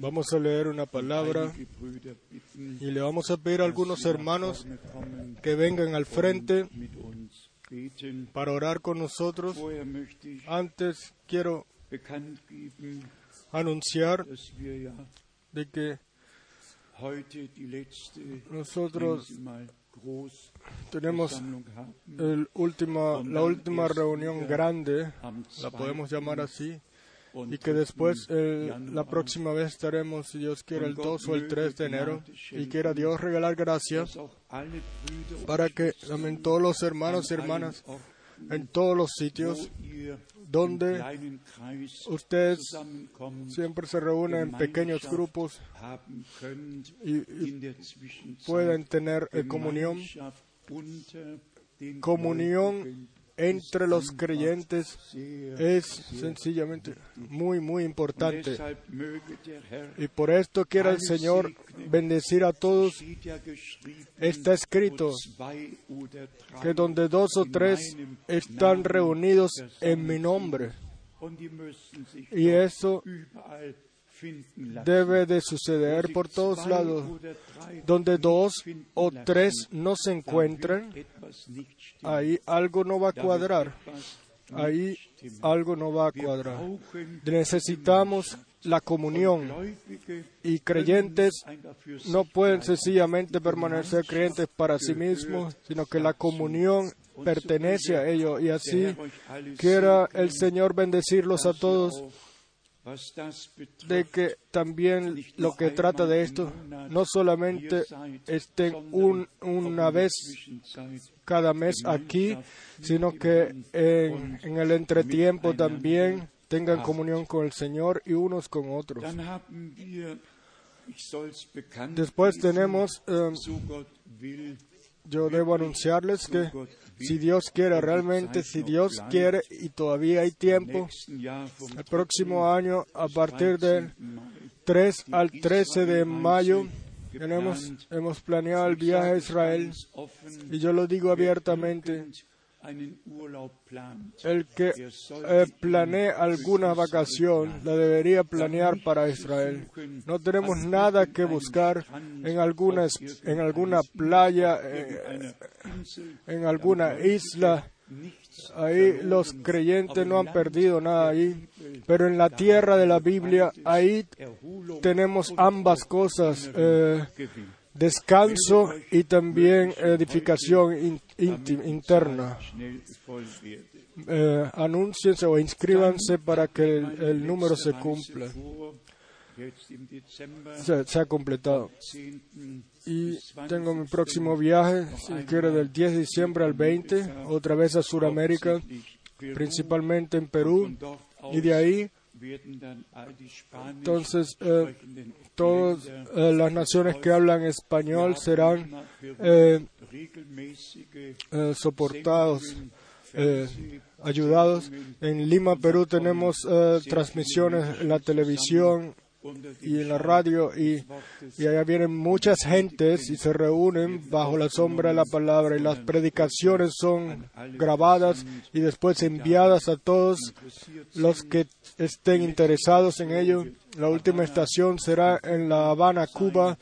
Vamos a leer una palabra y le vamos a pedir a algunos hermanos que vengan al frente para orar con nosotros. Antes quiero anunciar de que nosotros tenemos el última, la última reunión grande, la 2. podemos llamar así, y que después 3. el- Januar la próxima vez estaremos, si Dios quiere, el 2 o el 3 de enero, y quiera Dios regalar gracia und para que también todos los an hermanos y hermanas Orten, en todos los sitios ihr im donde ustedes siempre se reúnen en pequeños grupos y, y pueden tener eh, comunión, comunión entre los creyentes es sencillamente muy, muy importante. Y por esto quiera el Señor bendecir a todos. Está escrito que donde dos o tres están reunidos en mi nombre. Y eso. Debe de suceder por todos lados. Donde dos o tres no se encuentran, ahí algo no va a cuadrar. Ahí algo no va a cuadrar. Necesitamos la comunión y creyentes no pueden sencillamente permanecer creyentes para sí mismos, sino que la comunión pertenece a ellos y así quiera el Señor bendecirlos a todos de que también lo que trata de esto no solamente estén un- una vez cada mes aquí, sino que en, en el entretiempo también tengan comunión con el Señor y unos con otros. Después tenemos, eh, yo debo anunciarles que si Dios quiere, realmente si Dios quiere y todavía hay tiempo, el próximo año a partir 13. del Mai 3 al 13 de mayo tenemos, hemos planeado el viaje a Israel y yo lo digo abiertamente. El que eh, planee alguna vacación la debería planear para Israel. No tenemos nada que buscar en alguna, es- en alguna playa, eh, en alguna isla. Ahí los creyentes no han perdido nada ahí, pero en la tierra de la Biblia, ahí tenemos ambas cosas, eh. Descanso y también edificación interna. Eh, anúnciense o inscríbanse para que el, número se cumpla, se, ha completado. 10. Y tengo mi próximo viaje, si quiere, del 10 de diciembre al 20, otra vez a Sudamérica, principalmente en Perú, y de ahí Entonces, eh, todas eh, las naciones que hablan español serán eh, eh, soportados, ayudados. En Lima, Perú, tenemos transmisiones en la televisión y en la radio y, allá vienen muchas gentes y se reúnen bajo la sombra de la palabra y las predicaciones son grabadas y después enviadas a todos los que estén interesados en ello. La última estación será en La Habana, Cuba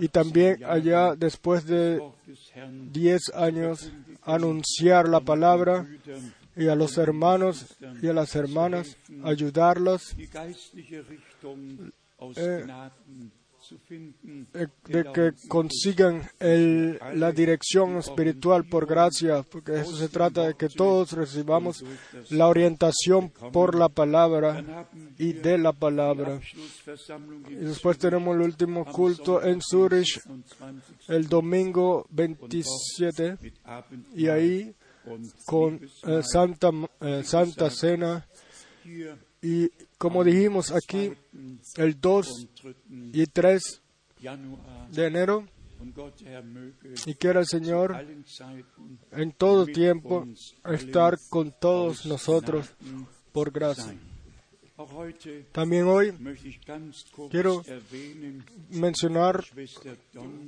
y también allá después de Wort des Herrn 10 años anunciar la palabra y a los hermanos y a las hermanas ayudarlos Eh, eh, de que consigan el- la dirección espiritual por gracia, porque eso se trata de que todos recibamos la orientación por la palabra y de la palabra. Y después tenemos el último culto en Zurich el domingo 27 mit Abend y ahí con eh, Santa, eh, Santa Cena y como dijimos aquí el 2 und 3. y 3 Januar de enero y quiera el Señor en todo tiempo estar con todos nosotros por gracia. También hoy Quiero mencionar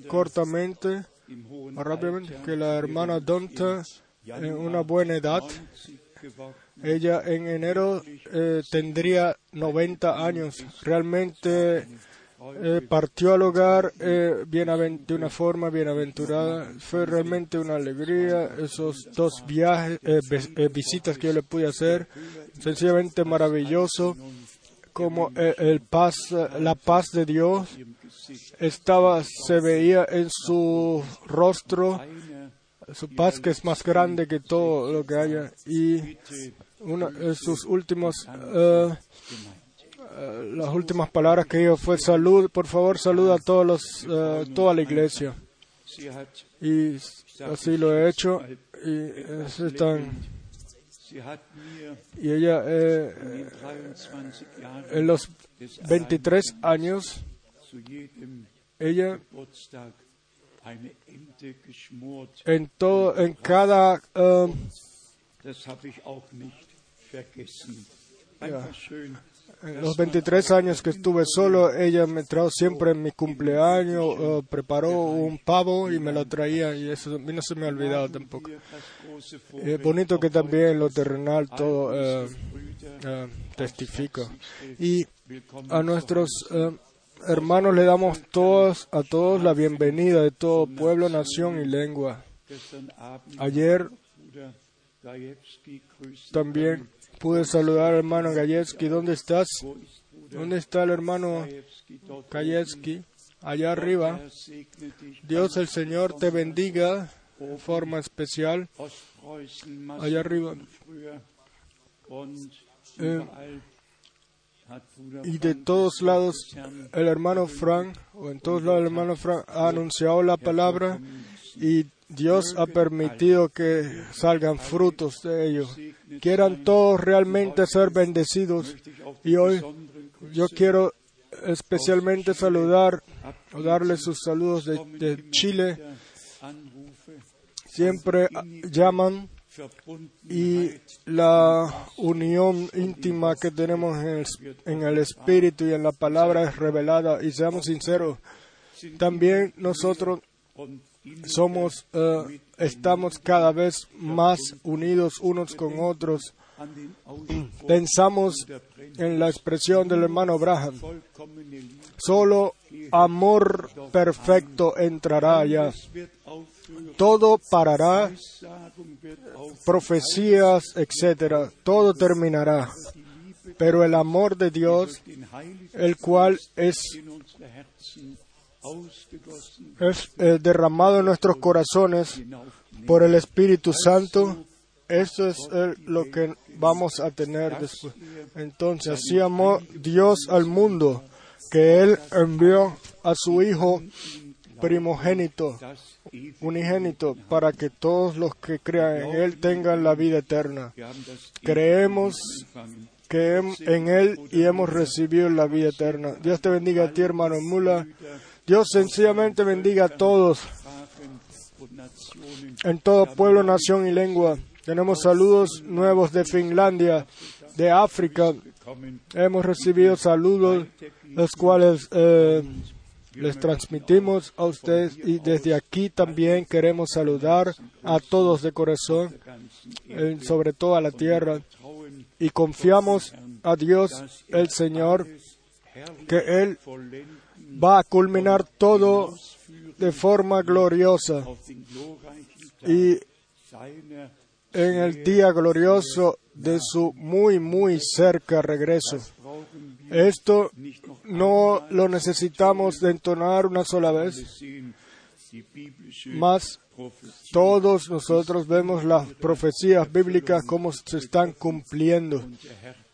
cortamente, rápidamente, que la hermana Donta, en una buena edad, Ella en enero eh, tendría 90 años. Realmente eh, partió al hogar eh, de una forma bienaventurada. Fue realmente una alegría esos dos viajes, visitas que yo le pude hacer. Sencillamente maravilloso como el paz, la paz de Dios estaba, se veía en su rostro, su paz que es más grande que todo lo que haya y una de sus últimos uh, las últimas palabras que dijo fue salud, por favor saluda a todos los, toda la iglesia. Y así lo he hecho y y ella eh, en los 23 años ella en todo en cada uh, en los 23 años que estuve solo, ella me trajo siempre en mi cumpleaños, uh, preparó un pavo y me lo traía y eso a mí no se me ha olvidado tampoco. Es bonito que también lo terrenal todo uh, uh, testifica. Y a nuestros hermanos le damos todos, a todos la bienvenida de todo pueblo, nación y lengua. Ayer también pude saludar al hermano Gajewski. ¿Dónde estás? ¿Dónde está el hermano Gajewski? Allá arriba. Dios el Señor te bendiga de forma especial. Allá arriba. Eh, y de todos lados el hermano Frank, o en todos lados el hermano Frank ha anunciado la palabra y Dios ha permitido que salgan frutos de ello. Quieran todos realmente ser bendecidos. Y hoy yo quiero especialmente saludar o darle sus saludos de, Chile. Siempre llaman y la unión íntima que tenemos en el, Espíritu y en la palabra es revelada. Y seamos sinceros, también nosotros somos, eh, estamos cada vez más unidos unos con otros. Pensamos en la expresión del hermano Abraham. Solo amor perfecto entrará allá. Todo parará, profecías, etcétera. Todo terminará. Pero el amor de Dios, el cual es es eh, derramado en nuestros corazones por el Espíritu Santo. Eso es lo que vamos a tener después. Entonces, así amó Dios al mundo, que Él envió a su Hijo primogénito, unigénito, para que todos los que crean en Él tengan la vida eterna. Creemos que en Él y hemos recibido la vida eterna. Dios te bendiga a ti, hermano Mula. Dios sencillamente bendiga a todos en todo pueblo, nación y lengua. Tenemos saludos nuevos de Finlandia, de África. Hemos recibido saludos, los cuales eh, les transmitimos a ustedes y desde aquí también queremos saludar a todos de corazón, sobre todo a la tierra, y confiamos a Dios el Señor que Él va a culminar todo de forma gloriosa. Y en el día glorioso de su muy, muy cerca regreso. Esto no lo necesitamos de entonar una sola vez, más todos nosotros vemos las profecías bíblicas como se están cumpliendo.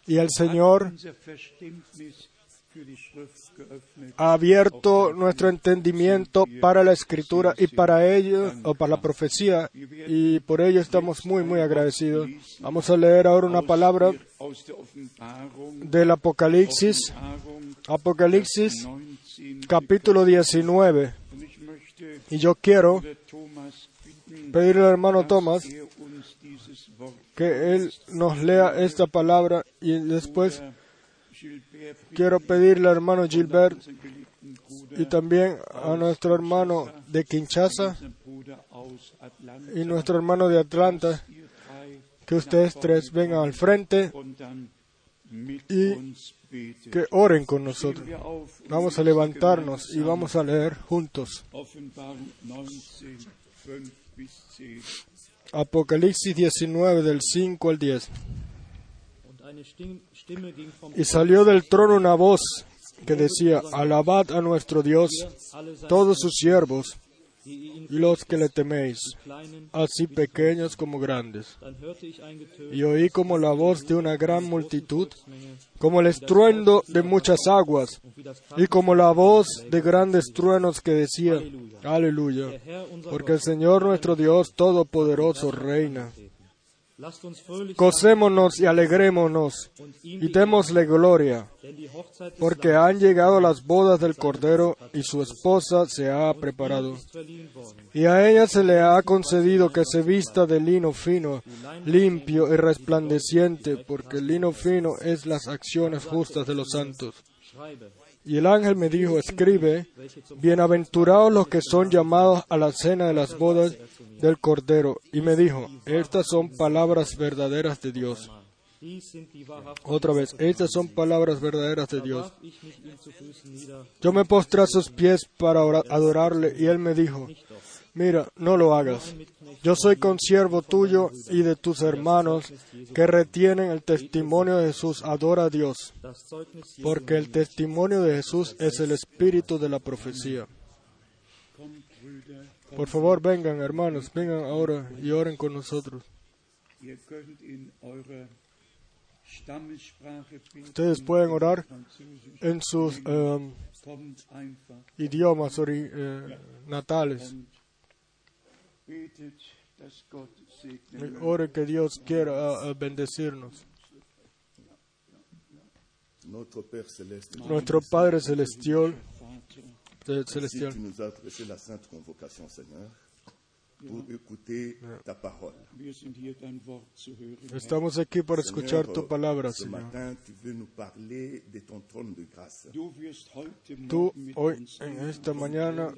Y el Señor ha abierto nuestro entendimiento para la escritura y para ello, o para la profecía, y por ello estamos muy, muy agradecidos. Vamos a leer ahora una palabra del Apocalipsis, Apocalipsis capítulo 19. Y yo quiero pedirle al hermano Tomás que él nos lea esta palabra y después Quiero pedirle al hermano Gilbert y también a nuestro hermano de Kinshasa y nuestro hermano de Atlanta que ustedes tres vengan al frente y que oren con nosotros. Vamos a levantarnos y vamos a leer juntos Offenbarung 19, 5 bis 10. Apocalipsis 19 del 5 al 10. Y salió del trono una voz que decía, alabad a nuestro Dios, todos sus siervos y los que le teméis, así pequeños como grandes. Y oí como la voz de una gran multitud, como el estruendo de muchas aguas, y como la voz de grandes truenos que decía, aleluya, porque el Señor nuestro Dios Todopoderoso reina. Gocémonos y alegrémonos y démosle gloria, porque han llegado las bodas del Cordero y su esposa se ha preparado. Y a ella se le ha concedido que se vista de lino fino, limpio y resplandeciente, porque el lino fino es las acciones justas de los santos. Y el ángel me dijo, escribe, bienaventurados los que son llamados a la cena de las bodas del Cordero. Y me dijo, estas son palabras verdaderas de Dios. Otra vez, estas son palabras verdaderas de Dios. Yo me postré a sus pies para ora- adorarle y él me dijo, mira, no lo hagas. Yo soy consiervo tuyo y de tus hermanos que retienen el testimonio de Jesús. Adora a Dios, porque el testimonio de Jesús es el espíritu de la profecía. Por favor, vengan, hermanos, vengan ahora y oren con nosotros. Ustedes pueden orar en sus einfach idiomas ori- eh, natales. Oren que Dios quiera bendecirnos. Notre Père céleste, Nuestro Padre celestial, celestial. Estamos aquí para escuchar tu palabra, ce Señor. matin, tu veux nous parler de ton trône de grâce. Du wirst heute Tú hoy, en esta mañana,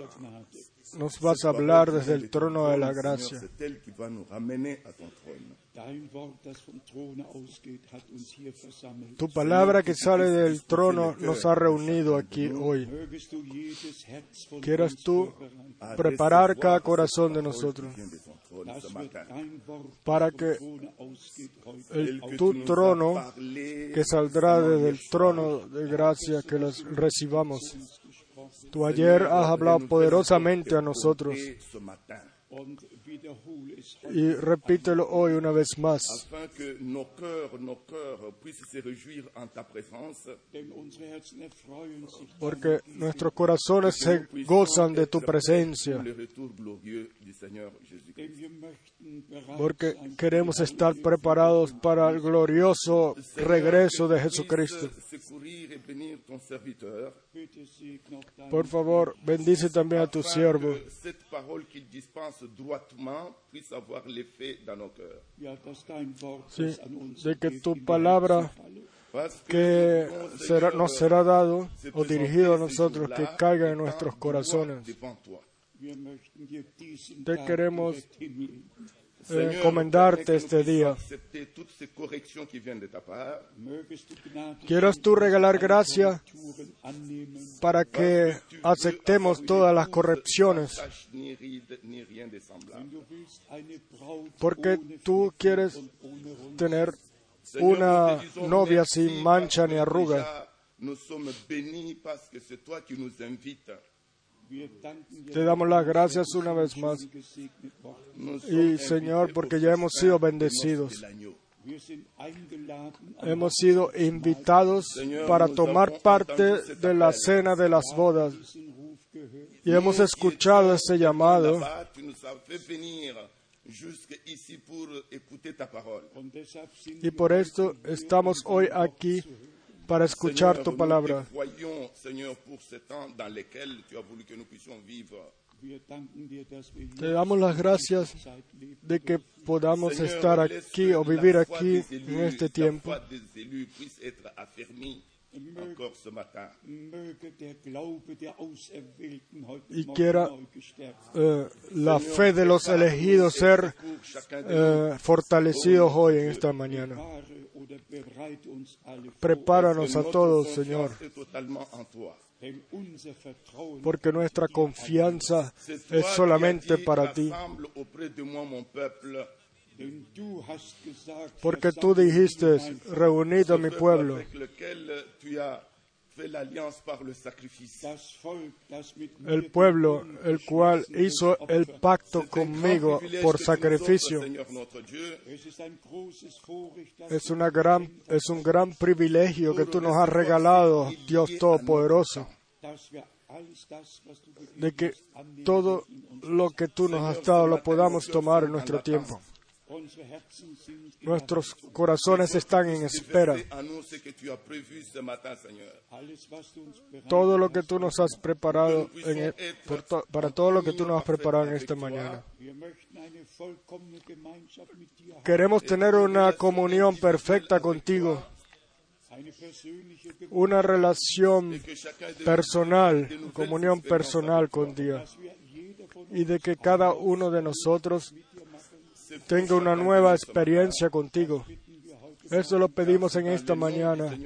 nos vas a hablar desde el trono de la gracia. Tu palabra que sale del trono nos ha reunido aquí hoy. Quieras tú À preparar recevoir cada corazón de nosotros Para que el, tu trono que saldrá desde el trono de gracia que los recibamos. Tú ayer has hablado poderosamente a nosotros y repítelo hoy una vez más. Porque nuestros corazones se gozan de tu presencia, porque queremos estar preparados para el glorioso regreso de Jesucristo. Por favor, bendice también a tu siervo, dispense droitement puisse avoir l'effet dans nos cœurs. Sí, de que tu palabra que será, nos será dado o dirigido a nosotros, que caiga en nuestros corazones. Te queremos, permets que este día. Quieras tú regalar gracia para que aceptemos todas las correcciones, porque tú quieres tener una novia sin mancha ni arruga. Te damos las gracias una vez más. Y Señor, porque ya hemos sido de bendecidos. Hemos sido invitados para tomar parte de la cena de las bodas y hemos escuchado ese llamado y por esto estamos hoy aquí para escuchar tu palabra. te damos las gracias de que podamos estar aquí o vivir aquí en este tiempo Y quiera eh, la fe de los elegidos ser eh, fortalecidos hoy en esta mañana. Prepáranos a todos, Señor, porque nuestra confianza es solamente para ti. Porque tú dijiste, reunido a mi pueblo, el pueblo, el cual hizo el pacto conmigo por sacrificio. Es una gran, es un gran privilegio que tú nos has regalado, Dios Todopoderoso, de que todo lo que tú nos has dado lo podamos tomar en nuestro tiempo. Nuestros corazones están en espera. Todo lo que tú nos has preparado, e- para todo lo que tú nos has preparado en esta mañana. Queremos tener una comunión perfecta contigo, una relación personal, comunión personal con Dios. y de que cada uno de nosotros tenga una nueva experiencia contigo. Eso lo pedimos en esta mañana, en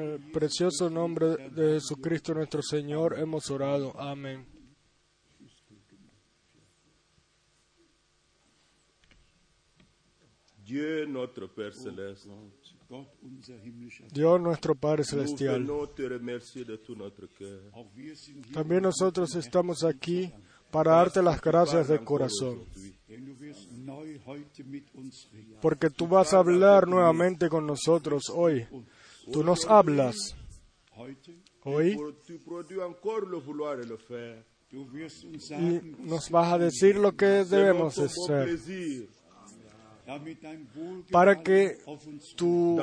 el precioso nombre de Jesucristo nuestro Señor hemos orado. Amén. Dios nuestro Padre Celestial. También nosotros estamos aquí para darte las gracias de corazón, porque tú vas a hablar nuevamente con nosotros hoy. Tú nos hablas hoy y nos vas a decir lo que debemos hacer para que tu,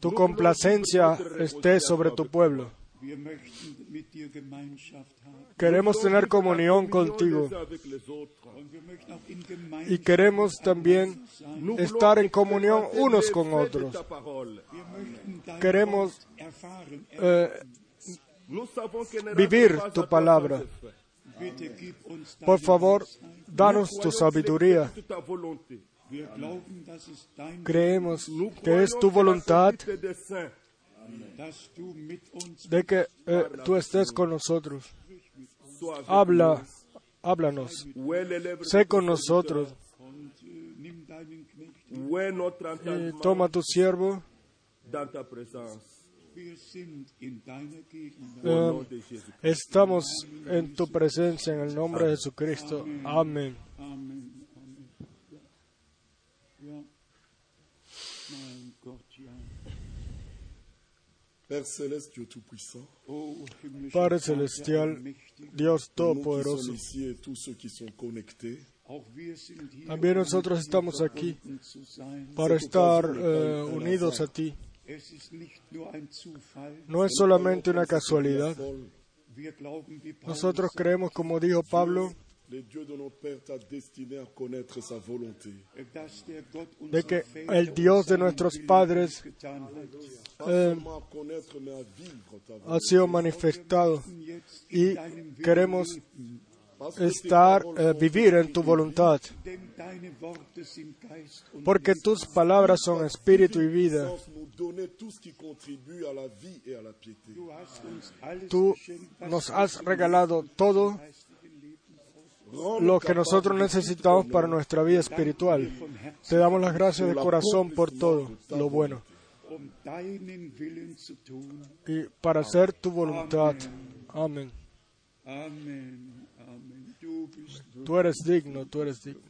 tu complacencia esté sobre tu pueblo. Queremos tener comunión contigo. y queremos también estar en comunión unos con otros. Queremos. Eh, vivir tu palabra. Por favor, danos tu sabiduría. Creemos que es tu voluntad de que eh, tú estés con nosotros. Habla, háblanos. Sé con nosotros entendement toma tu siervo. Eh, estamos en tu presencia en el nombre de Jesucristo. Amén. Auch wir sind hier, También um nosotros estamos aquí para estar eh, unidos a ti. No es solamente una casualidad. Nosotros creemos, como dijo Pablo, le Dieu de nos pères t'a destiné à connaître sa volonté. dass der Gott de unserer que el Dios de nuestros padres Eh, ha sido manifestado y queremos estar, eh, vivir en tu voluntad, porque tus palabras son espíritu y vida. Tú nos has regalado todo lo que nosotros necesitamos para nuestra vida espiritual. Te damos las gracias de corazón por todo lo bueno y para hacer tu voluntad. Amén. Tú eres digno, tú eres digno.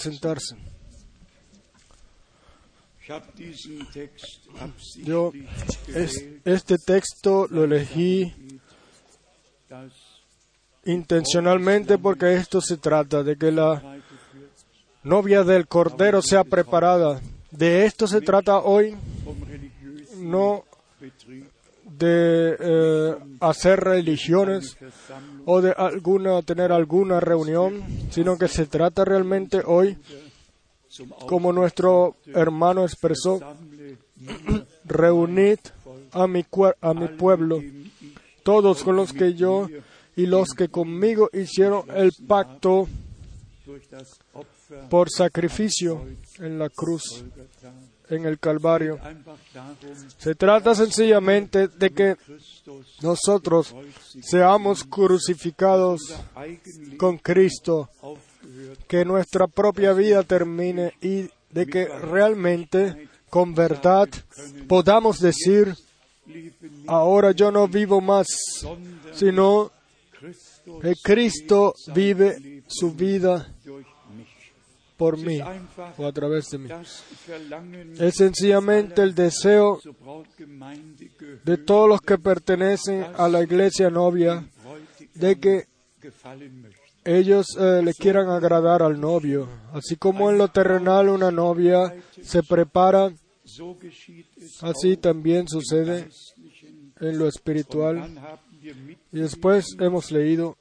Pueden sentarse. Yo es- este texto lo elegí intencionalmente porque esto se trata de que la novia del Cordero sea preparada. De esto se trata hoy, no de eh, hacer religiones o de alguna tener alguna reunión, sino que se trata realmente hoy, como nuestro hermano expresó, reunid a mi, a mi pueblo, todos con los que yo y los que conmigo hicieron el pacto por sacrificio en la cruz. En el Calvario. Se trata sencillamente de que nosotros seamos crucificados con Cristo, que nuestra propia vida termine y de que realmente con verdad podamos decir, ahora yo no vivo más, sino que Cristo vive su vida. Por mí o a través de mí. Es sencillamente el deseo de todos los que pertenecen a la iglesia novia de que ellos eh, le quieran agradar al novio. Así como en lo terrenal una novia se prepara, así también sucede en lo espiritual. Y después hemos leído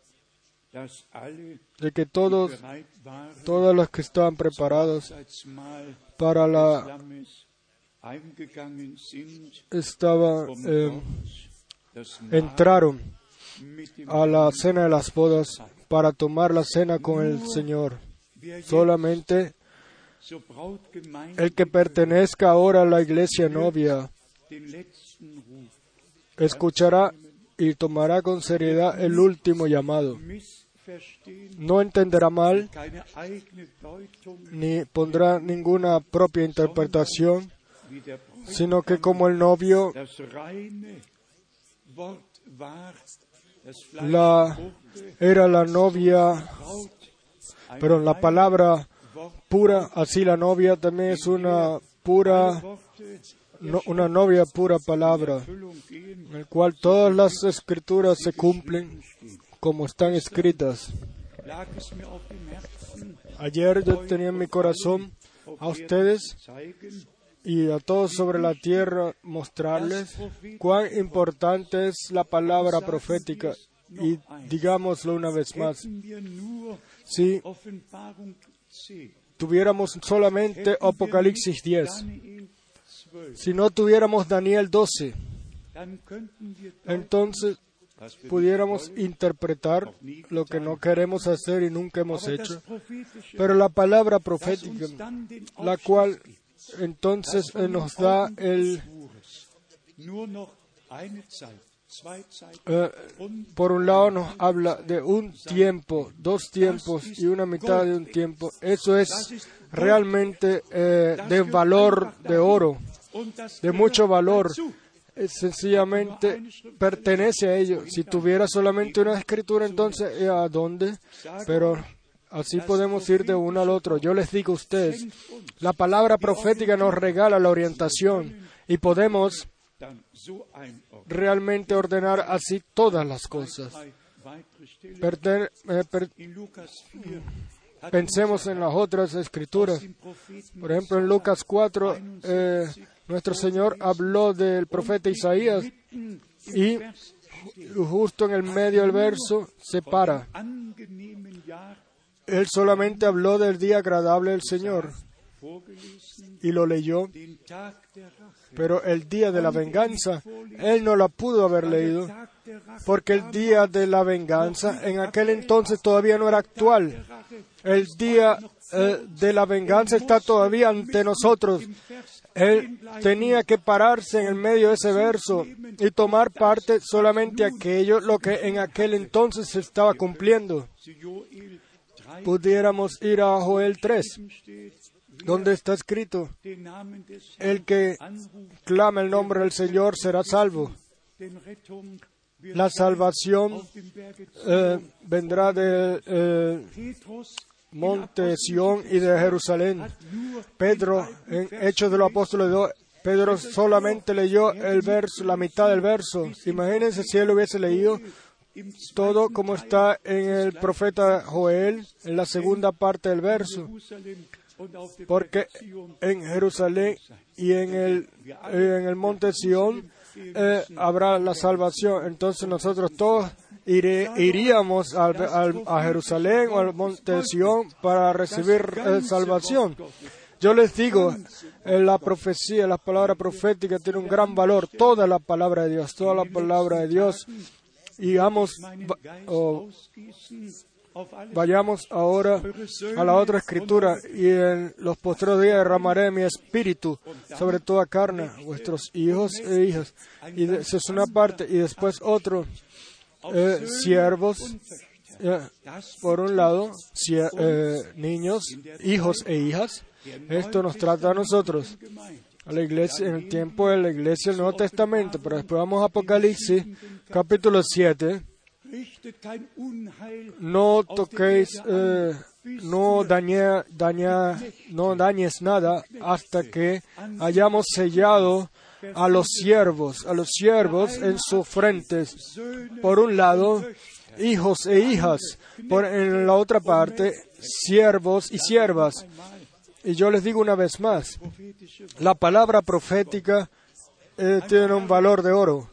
de que todos, todos los que estaban preparados para la das Mahl entraron a la cena de las bodas para tomar la cena con el Señor. Solamente el que pertenezca ahora a la iglesia novia escuchará y tomará con seriedad el último llamado. No entenderá mal ni pondrá ninguna propia interpretación, sino que como el novio la, era la novia, pero la palabra pura, así la novia también es una pura, una novia pura palabra, en el cual todas las escrituras se cumplen como están escritas. Ayer yo tenía en mi corazón a ustedes y a todos sobre la tierra mostrarles cuán importante es la palabra profética. Y digámoslo una vez más, si Offenbarung 10, tuviéramos solamente Apocalipsis 10, Daniel 12, si no tuviéramos Daniel 12, dann könnten wir entonces pudiéramos interpretar lo que no queremos hacer y nunca hemos hecho. Pero la palabra profética, la cual entonces nos da el, eh, por un lado nos habla de un tiempo, dos tiempos y una mitad de un tiempo. Eso es realmente eh, de valor de oro, de mucho valor. Sencillamente pertenece a ello. Si tuviera solamente una escritura, entonces ¿eh, ¿a dónde? Pero así podemos ir de uno al otro. Yo les digo a ustedes, la palabra profética nos regala la orientación y podemos realmente ordenar así todas las cosas. Eh, per- In Lukas 4 hat pensemos en las otras escrituras. Por ejemplo, en Lucas 4, eh, nuestro Señor habló del profeta Isaías y justo en el medio del verso se para. Él solamente habló del día agradable del Señor y lo leyó, pero el día de la venganza, Él no la pudo haber leído, porque el día de la venganza en aquel entonces todavía no era actual. El día eh, de la venganza está todavía ante nosotros. Él tenía que pararse en el medio de ese verso y tomar parte solamente aquello lo que en aquel entonces se estaba cumpliendo. zu Joel 3 Pudiéramos ir a Joel 3, steht, donde está escrito, el que clama el nombre del Señor será salvo. La salvación eh, vendrá de... eh, monte Sión y de Jerusalén. Pedro, en Hechos de los Apóstoles 2, Pedro solamente leyó el verso, la mitad del verso. Imagínense si él hubiese leído todo como está en el profeta Joel, en la segunda parte del verso. Porque en Jerusalén y en el, en el monte Sión eh, habrá la salvación. Entonces nosotros todos iré- iríamos al- al- a Jerusalén o al monte Sión para recibir eh, salvación. Yo les digo, eh, la profecía, la palabra profética tiene un gran valor. Toda la palabra de Dios, toda la palabra de Dios. Y vamos, vayamos ahora a la otra escritura y en los postreros días derramaré mi espíritu sobre toda carne, vuestros hijos e hijas. Y esa es una parte y después otro, eh, siervos, eh, por un lado, eh, niños, hijos e hijas. Esto nos trata a nosotros, a la iglesia, en el tiempo de la iglesia del Nuevo Testamento. Pero después vamos a Apocalipsis, capítulo 7. No toquéis, no dañe, daña- no dañes nada hasta que hayamos sellado a los siervos, a los siervos en sus frentes. Por un lado, hijos e hijas. Por en la otra parte, siervos y siervas. Y yo les digo una vez más, la palabra profética eh, tiene un valor de oro.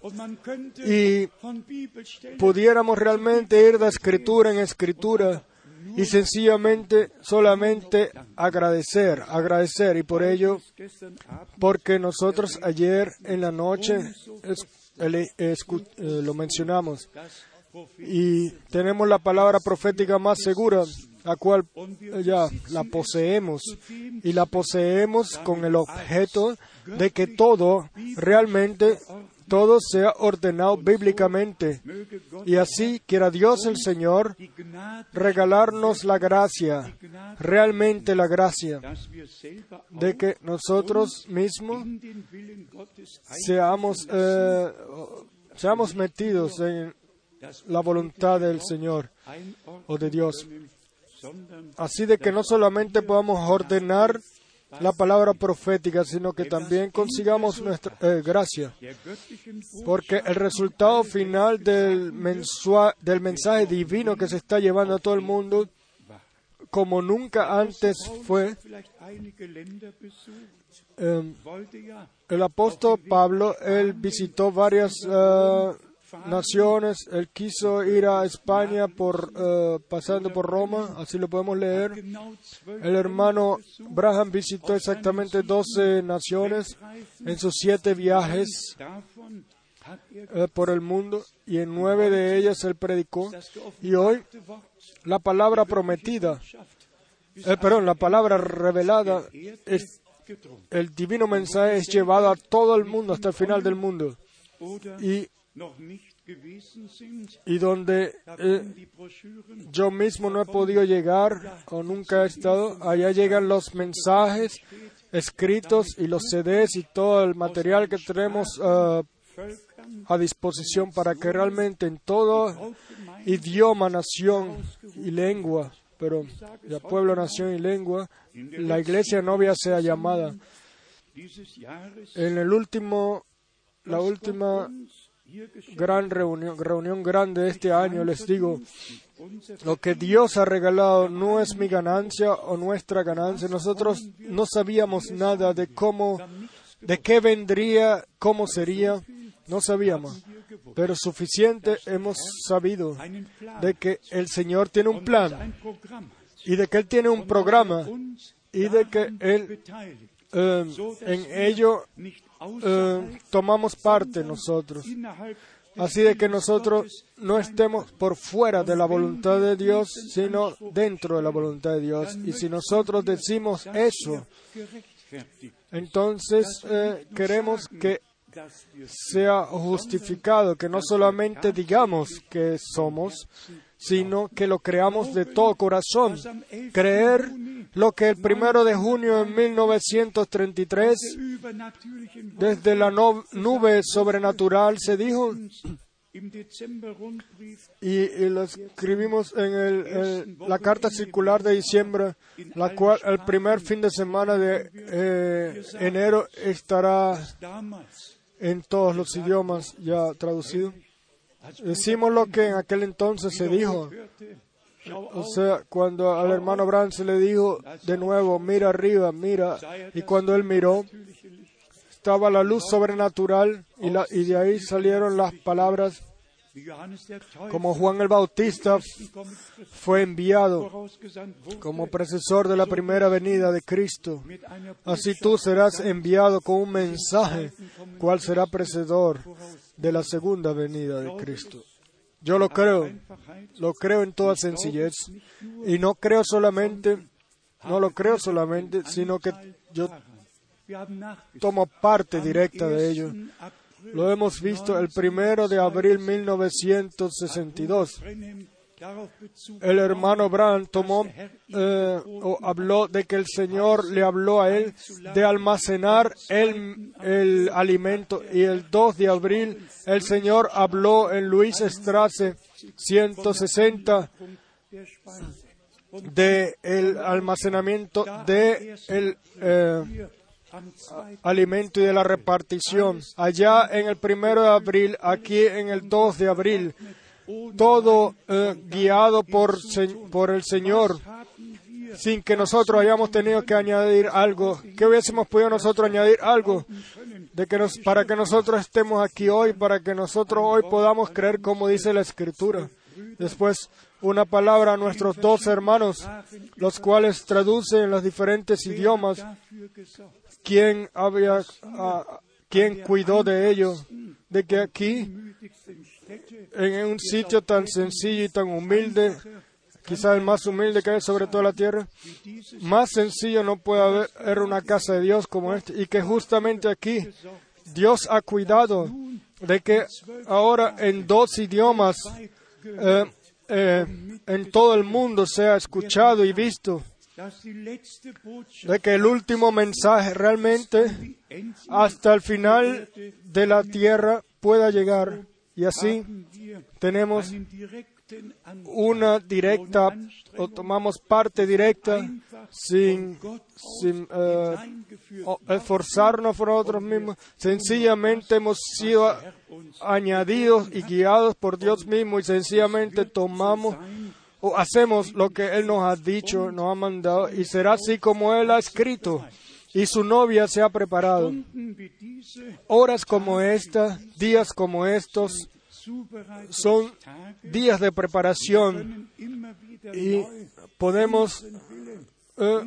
Y pudiéramos realmente ir de escritura en escritura y sencillamente solamente agradecer, agradecer. Y por ello, porque nosotros ayer en la noche eh, lo mencionamos y tenemos la palabra profética más segura, la cual ya la poseemos y la poseemos con el objeto de que todo realmente todo sea ordenado bíblicamente y así quiera Dios el Señor regalarnos la gracia, realmente la gracia de que nosotros mismos seamos, eh, seamos metidos en la voluntad del Señor o de Dios. Así de que no solamente podamos ordenar la palabra profética, sino que también consigamos nuestra eh, gracia. Porque el resultado final del, del mensaje divino que se está llevando a todo el mundo, como nunca antes fue, eh, el apóstol Pablo, él visitó varias eh, naciones, él quiso ir a España por eh, pasando por Roma, así lo podemos leer. El hermano Braham visitó exactamente 12 naciones en sus siete viajes eh, por el mundo y en nueve de ellas él predicó. Y hoy la palabra prometida, eh, perdón, la palabra revelada, es, el divino mensaje es llevado a todo el mundo hasta el final del mundo. Y y donde eh, yo mismo no he podido llegar o nunca he estado, allá llegan los mensajes escritos y los CDs y todo el material que tenemos eh, a disposición para que realmente en todo idioma, nación y lengua, pero ya pueblo, nación y lengua, la iglesia novia sea llamada. En el último, la última gran reunión, reunión grande de este año, les digo, lo que Dios ha regalado no es mi ganancia o nuestra ganancia. Nosotros no sabíamos nada de cómo, de qué vendría, cómo sería, no sabíamos. Pero suficiente hemos sabido de que el Señor tiene un plan y de que Él tiene un programa y de que Él eh, en ello eh, tomamos parte nosotros. Así de que nosotros no estemos por fuera de la voluntad de Dios, sino dentro de la voluntad de Dios. Y si nosotros decimos eso, entonces eh, queremos que sea justificado, que no solamente digamos que somos, sino que lo creamos de todo corazón. Creer lo que el primero de junio de 1933, desde la no- nube sobrenatural, se dijo, y, y lo escribimos en el- el- la carta circular de diciembre, la cual el primer fin de semana de eh, enero estará en todos los idiomas ya traducido. Decimos lo que en aquel entonces se dijo. O sea, cuando al hermano Brand se le dijo de nuevo, mira arriba, mira, y cuando él miró, estaba la luz sobrenatural y, la- y de ahí salieron las palabras como Juan el Bautista fue enviado como precesor de la primera venida de Cristo. Así tú serás enviado con un mensaje, cual será precedor de la segunda venida de Cristo. Yo lo creo, lo creo en toda sencillez y no creo solamente, no lo creo solamente, sino que yo tomo parte directa de ello. 1. April Lo hemos visto el primero de abril 1962. El hermano Brand tomó eh, o habló de que el Señor le habló a él de almacenar el, alimento y el 2 de abril el Señor habló en Luis Strasse 160 der Speise. de el almacenamiento de el eh, Hier am 2. alimento y de la repartición. Allá en el primero de abril, aquí en el 2 de abril, todo eh, guiado por, por el Señor, sin que nosotros hayamos tenido que añadir algo. ¿Qué hubiésemos podido nosotros añadir algo? De que nos, para que nosotros estemos aquí hoy, para que nosotros hoy podamos creer como dice la Escritura. Después, una palabra a nuestros dos hermanos, los cuales traducen en los diferentes idiomas quién había, ah, quién cuidó de ello, de que aquí, en un sitio tan sencillo y tan humilde, quizá el más humilde que hay sobre toda la tierra, más sencillo no puede haber una casa de Dios como esta, y que justamente aquí Dios ha cuidado de que ahora en dos idiomas eh, eh, en todo el mundo sea escuchado y visto, de que el último mensaje realmente hasta el final de la tierra pueda llegar. Y así tenemos una directa o tomamos parte directa sin, sin eh, esforzarnos por nosotros mismos. Sencillamente hemos sido añadidos y guiados por Dios mismo y sencillamente tomamos o hacemos lo que Él nos ha dicho, nos ha mandado y será así como Él ha escrito. Y su novia se ha preparado. Horas como esta, días como estos, son días de preparación y podemos eh,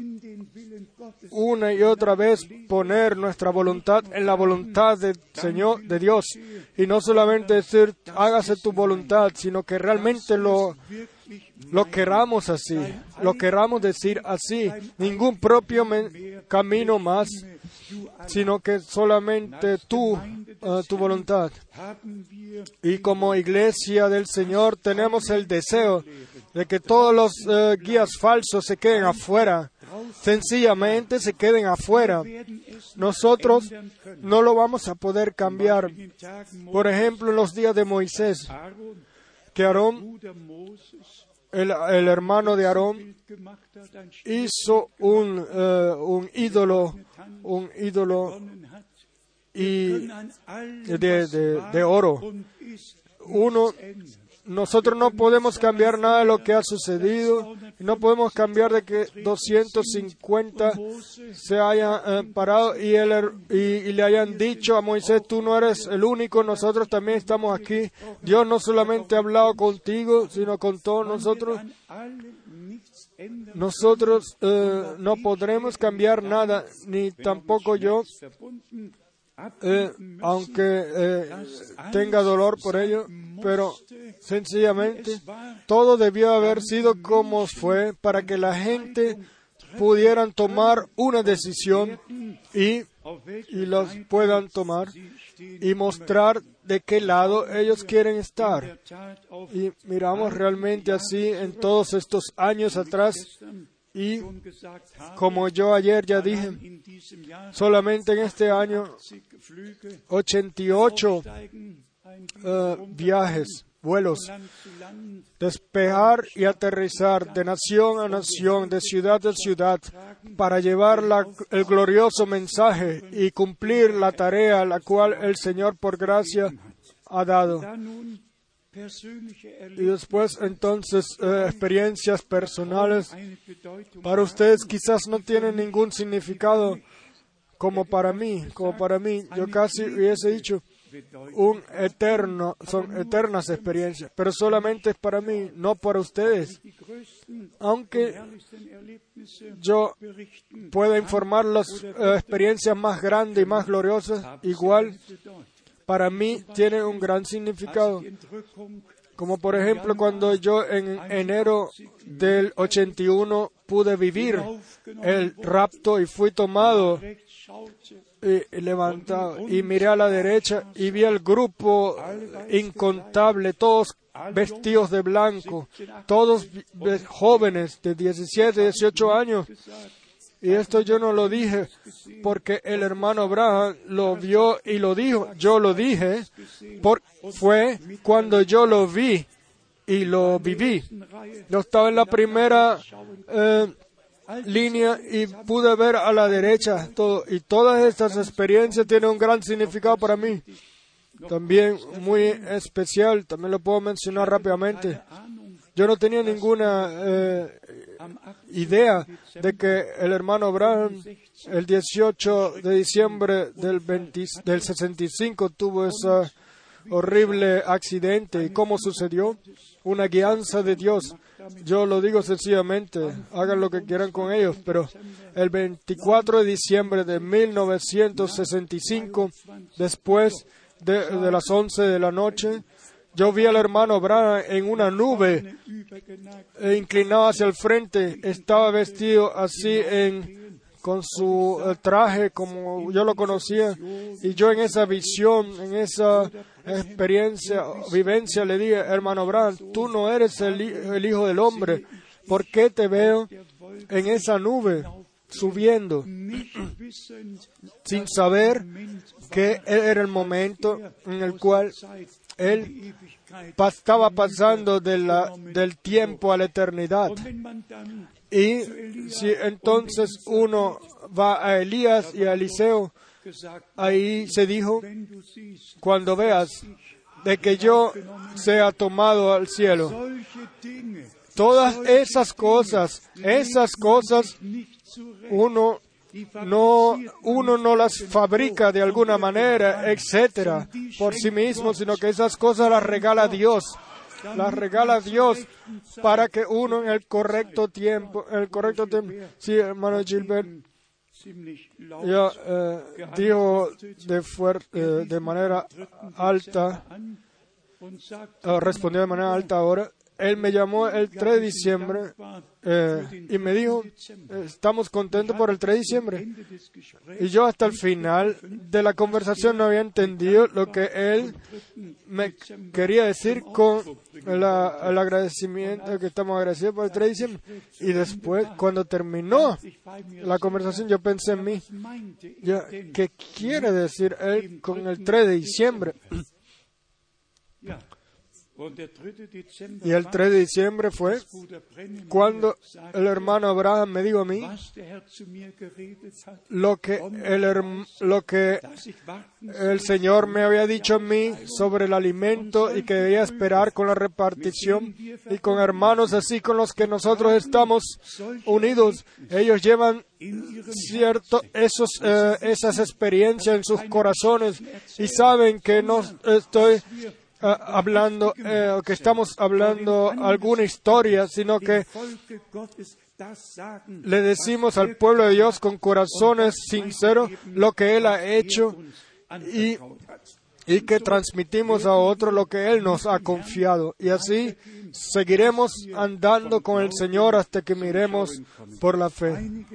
una y otra vez poner nuestra voluntad en la voluntad del Señor, de Dios, y no solamente decir hágase tu voluntad, sino que realmente lo, lo queramos así, lo queramos decir así, ningún propio camino más, sino que solamente tú, eh, tu voluntad. Y como iglesia del Señor tenemos el deseo de que todos los eh, guías falsos se queden afuera, sencillamente se queden afuera. Nosotros no lo vamos a poder cambiar. Por ejemplo, en los días de Moisés, que Aarón, el, hermano de Aarón, hizo un, eh, un ídolo, un ídolo y de, de- oro. Uno. Nosotros no podemos cambiar nada de lo que ha sucedido. No podemos cambiar de que 250 se hayan eh, parado y, él er- y- le hayan dicho a Moisés, tú no eres el único, nosotros también estamos aquí. Dios no solamente ha hablado contigo, sino con todos nosotros. Nosotros eh, no podremos cambiar nada, ni tampoco yo, eh, aunque eh, tenga dolor por ello, pero sencillamente todo debió haber sido como fue para que la gente pudieran tomar una decisión y, y los puedan tomar y mostrar de qué lado ellos quieren estar. Y miramos realmente así en todos estos años atrás y como yo ayer ya dije, solamente en este año 80 Flüge 88 steigen eh, viajes, vuelos, despejar y aterrizar de nación a nación, de ciudad a ciudad, para llevar la- el glorioso mensaje y cumplir la tarea la cual el Señor por gracia ha dado. Y después entonces eh, experiencias personales para ustedes quizás no tienen ningún significado como para mí, como para mí. Yo casi hubiese dicho un eterno, son eternas experiencias, pero solamente es para mí, no para ustedes. Aunque yo pueda informar las eh, experiencias más grandes y más gloriosas, igual. Para mí tienen un gran significado. Como por ejemplo cuando yo en enero del 81 pude vivir el rapto y fui tomado y levantado y miré a la derecha y vi al grupo incontable, todos vestidos de blanco, todos jóvenes de 17, 18 años. Y esto yo no lo dije porque el hermano Abraham lo vio y lo dijo. Yo lo dije por, fue cuando yo lo vi y lo viví. Yo estaba en la primera eh, línea y pude ver a la derecha todo. Y todas estas experiencias tienen un gran significado para mí. También muy especial, también lo puedo mencionar rápidamente. Yo no tenía ninguna eh, idea de que el hermano Abraham el 18 de diciembre del, 20 del 65 tuvo ese horrible accidente. ¿Y cómo sucedió? Una guianza de Dios. Yo lo digo sencillamente, hagan lo que quieran con ellos, pero el 24 de diciembre de 1965, después de, de las 11 de la noche, yo vi al hermano Abraham en una nube e inclinado hacia el frente. Estaba vestido así en, con su eh, traje como yo lo conocía. Y yo en esa visión, en esa experiencia, vivencia, le dije, hermano Abraham, tú no eres el, el hijo del hombre. ¿Por qué te veo en esa nube subiendo sin saber que era el momento en el cual él estaba pasando del tiempo a la eternidad. Y si entonces uno va a Elías y a Eliseo, ahí se dijo, cuando veas de que yo sea tomado al cielo. Todas esas cosas, esas cosas uno no, uno no las fabrica de alguna manera, etcétera, por sí mismo, sino que esas cosas las regala Dios. Las regala Dios para que uno en el correcto tiempo, en el correcto tiempo. Sí, hermano Gilbert, ya eh, dijo de, eh, de manera alta, eh, respondió de manera alta ahora. Él me llamó el 3 de diciembre eh, y me dijo, estamos contentos por el 3 de diciembre. Y yo hasta el final de la conversación no había entendido lo que él me quería decir con el agradecimiento, que estamos agradecidos por el 3 de diciembre. Y después, cuando terminó la conversación, yo pensé en mí, ¿qué quiere decir él con el 3 de diciembre? Y el 3 de diciembre fue cuando el hermano Abraham me dijo a mí lo que el, lo que El Señor me había dicho a mí sobre el alimento y que debía esperar con la repartición y con hermanos así con los que nosotros estamos unidos. Ellos llevan cierto esos eh, esas experiencias en sus corazones y saben que no estoy hablando eh, o que estamos hablando alguna historia, sino que le decimos al pueblo de Dios con corazones sinceros lo que Él ha hecho y y que transmitimos a otro lo que Él nos ha confiado. Y así seguiremos andando con el Señor hasta que miremos por la fe.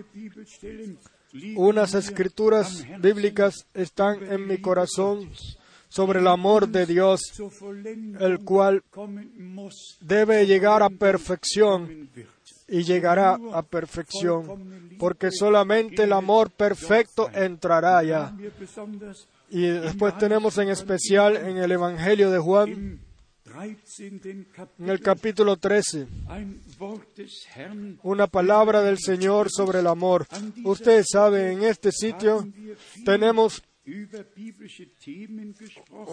Unas escrituras bíblicas están en mi corazón sobre el amor de Dios, el cual debe llegar a perfección y llegará a perfección, porque solamente el amor perfecto entrará ya. Besonders Y después tenemos en especial en el Evangelio de Juan, im 13. en el capítulo 13, ein Wort des Herrn. una palabra del Señor sobre el amor. Ustedes saben, en este sitio tenemos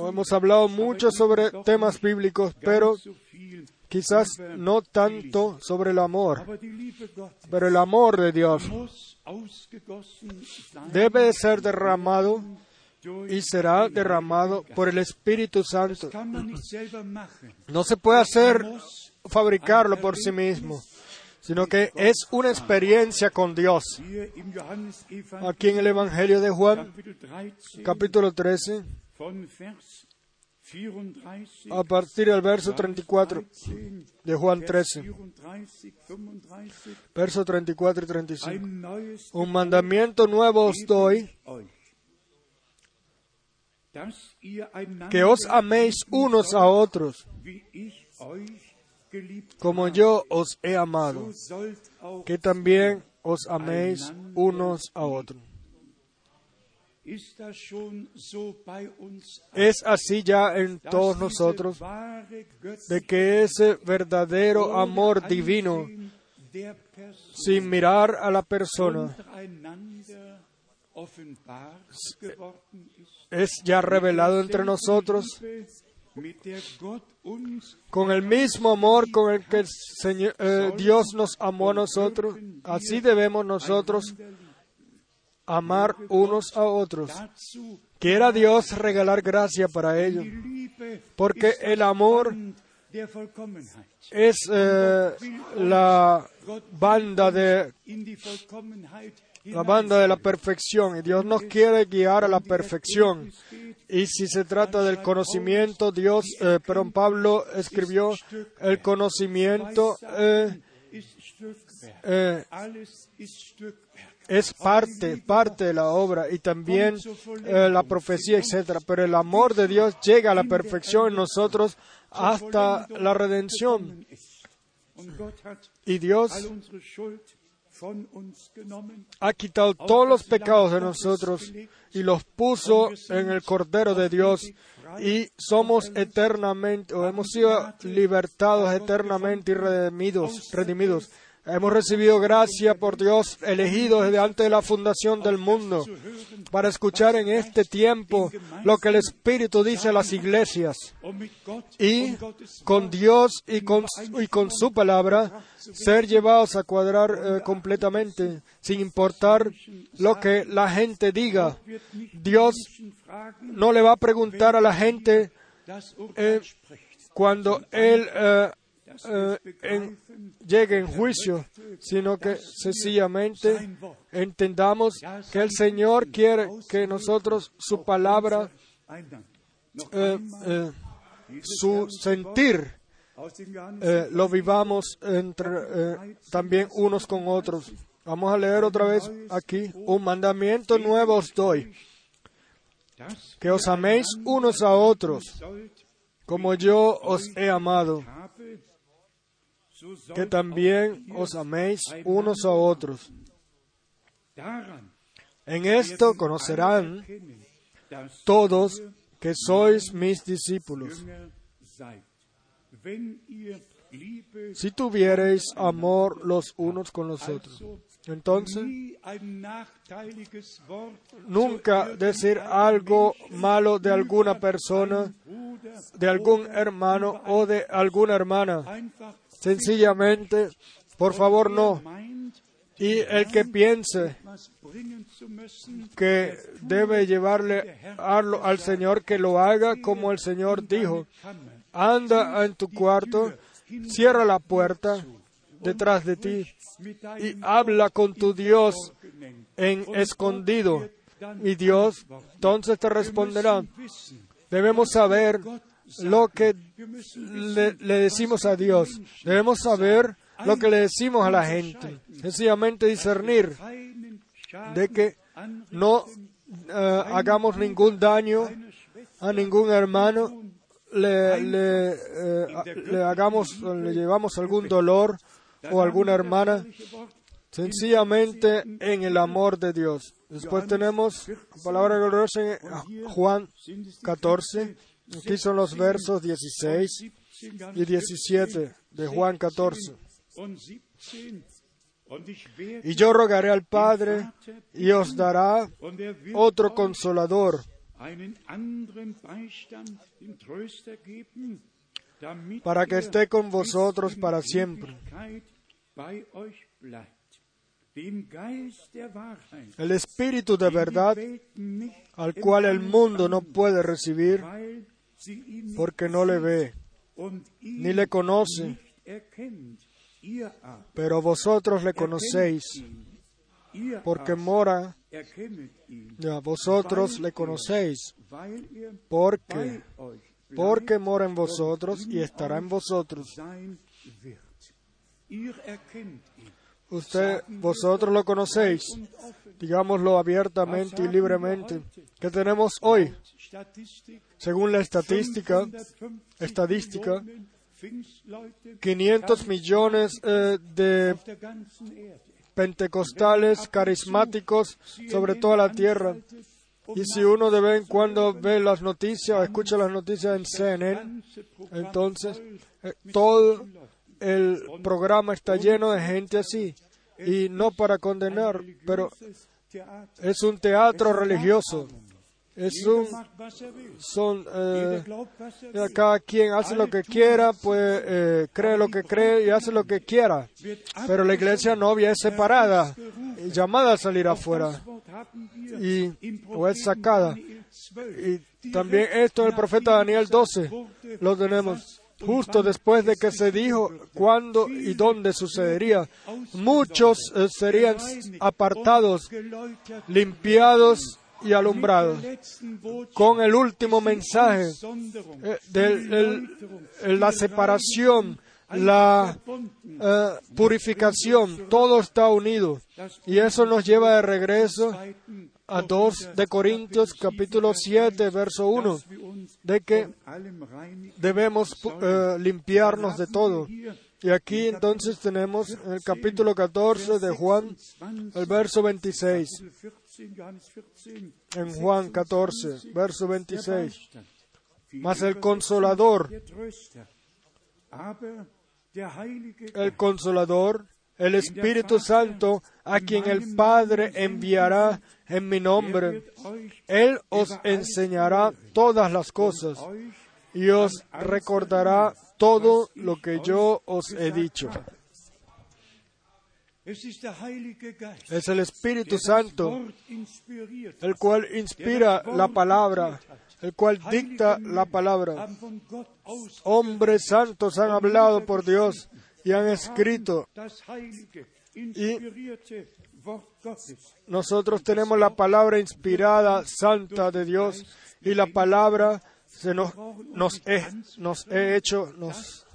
hemos hablado mucho sobre temas bíblicos, pero quizás no tanto sobre el amor. Pero el amor de Dios debe de ser derramado y será derramado por el Espíritu Santo. No se puede hacer fabricarlo por sí mismo, sino que es una experiencia con Dios. Aquí en el Evangelio de Juan, Kapitel 13 capítulo 13, von Vers 34 a partir del verso 34 13, de Juan 13, 34, 35, verso 34 y 35. ein neues Un mandamiento nuevo os doy, que os améis unos a otros, como yo os he amado, que también os améis unos a otros. Es así ya en todos nosotros, de que ese verdadero amor divino, sin mirar a la persona, es ya revelado entre nosotros con el mismo amor con el que eh, Dios nos amó a nosotros. Así debemos nosotros amar unos a otros. Quiera Dios regalar gracia para ello, die Liebe porque el amor es eh, la banda de La banda de la perfección y Dios nos quiere guiar a la perfección. Y si se trata del conocimiento, Dios, eh, perdón, Pablo escribió el conocimiento eh, eh, es parte, parte de la obra y también eh, la profecía, etcétera. Pero el amor de Dios llega a la perfección en nosotros hasta la redención. Y Dios ha quitado todos los pecados de nosotros y los puso en el Cordero de Dios y somos eternamente, o hemos sido libertados eternamente y redimidos, redimidos. Hemos recibido gracia por Dios, elegidos desde antes de la fundación del mundo, para escuchar en este tiempo lo que el Espíritu dice a las iglesias. Y con Dios y con, su palabra ser llevados a cuadrar eh, completamente, sin importar lo que la gente diga. Dios no le va a preguntar a la gente eh, cuando Él eh, eh, en- llegue en juicio, sino que sencillamente entendamos que el Señor quiere que nosotros su palabra, eh, eh, su sentir, lo vivamos entre, también unos con otros. Vamos a leer otra vez aquí. Un mandamiento nuevo os doy, que os améis unos a otros, como yo os he amado, que también os améis unos a otros. En esto conocerán todos que sois mis discípulos, si tuviereis amor los unos con los otros. Entonces, nunca decir algo malo de alguna persona, de algún hermano o de alguna hermana. Sencillamente, por favor, no. Y el que piense que debe llevarle al Señor, que lo haga como el Señor dijo. Anda en tu cuarto, cierra la puerta detrás de ti y habla con tu Dios en escondido. Y Dios entonces te responderá. Debemos saber lo que le, decimos a Dios. Debemos saber lo que le decimos a la gente. Sencillamente discernir de que no eh, hagamos ningún daño a ningún hermano, le, le, eh, le hagamos, le llevamos algún dolor o alguna hermana, sencillamente en el amor de Dios. Después tenemos la palabra gloriosa en Juan 14. Aquí son los versos 16 y 17 de Juan 14. Y yo rogaré al Padre y os dará otro consolador. para que esté con vosotros para siempre. El Espíritu de verdad, al cual el mundo no puede recibir porque no le ve ni le conoce, pero vosotros le conocéis porque mora, ya, vosotros le conocéis porque, porque mora en vosotros y estará en vosotros. Usted, vosotros lo conocéis, digámoslo abiertamente y libremente. ¿Qué tenemos hoy? Según la estadística, estadística, 500 millones eh, de pentecostales carismáticos sobre toda la tierra. Y si uno de vez en cuando ve las noticias o escucha las noticias en CNN, entonces eh, todo el programa está lleno de gente así. Y no para condenar, pero es un teatro religioso. Es un, son, eh, cada quien hace lo que quiera, pues eh, cree lo que cree y hace lo que quiera. Pero la iglesia novia es separada, y llamada a salir afuera. y, o es sacada. Y también esto el profeta Daniel 12 lo tenemos. justo después de que se dijo cuándo y dónde sucedería. Muchos eh, serían apartados, limpiados y alumbrados con el último mensaje eh, de la separación, la eh, purificación, todo está unido. Y eso nos lleva de regreso a 2 de Corintios capítulo 7, verso 1, de que debemos eh, limpiarnos de todo. Y aquí entonces tenemos el capítulo 14 de Juan, el verso 26. En Juan 14, verso 26. Mas el consolador, el consolador, el Espíritu Santo, a quien el Padre enviará en mi nombre, Él os enseñará todas las cosas y os recordará todo lo que yo os he dicho. Es el Espíritu Santo, el cual inspira la palabra, el cual dicta la palabra. Hombres santos han hablado por Dios y han escrito. Y nosotros tenemos la palabra inspirada, santa de Dios, y la palabra se nos, nos, he, nos he hecho, nos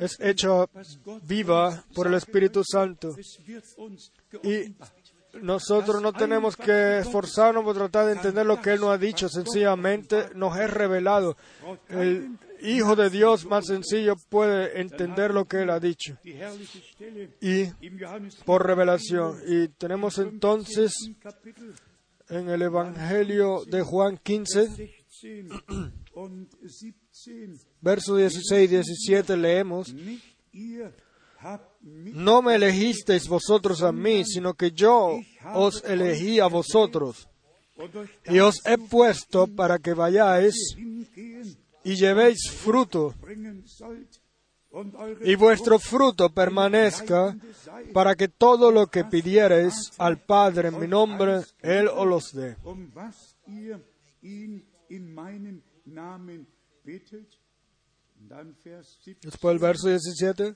es hecha viva por el Espíritu Santo. Y nosotros no tenemos que esforzarnos por tratar de entender lo que Él nos ha dicho, sencillamente nos es revelado. El Hijo de Dios más sencillo puede entender lo que Él ha dicho. Y por revelación. Y tenemos entonces en el Evangelio de Juan 15, verso 16 y 17 leemos, no me elegisteis vosotros a mí, sino que yo os elegí a vosotros. Y os he puesto para que vayáis y llevéis fruto. Y vuestro fruto permanezca para que todo lo que pidiereis al Padre en mi nombre, Él os los dé. Después el verso 17.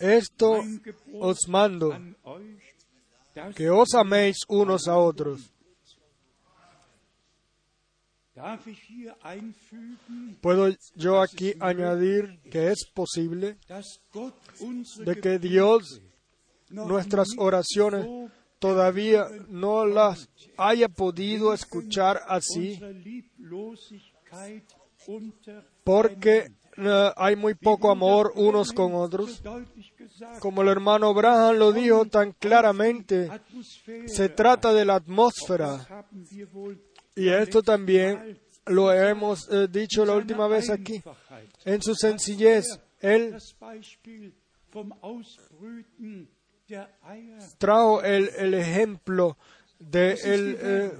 Esto os mando, que os améis unos a otros. ¿Puedo yo aquí añadir que es posible de que Dios nuestras oraciones todavía no las haya podido escuchar así porque eh, hay muy poco amor unos con otros. como el hermano Braham lo dijo tan claramente, se trata de la atmósfera. Y esto también lo hemos eh, dicho la última vez aquí. En su sencillez, Él trajo el, ejemplo de el, eh,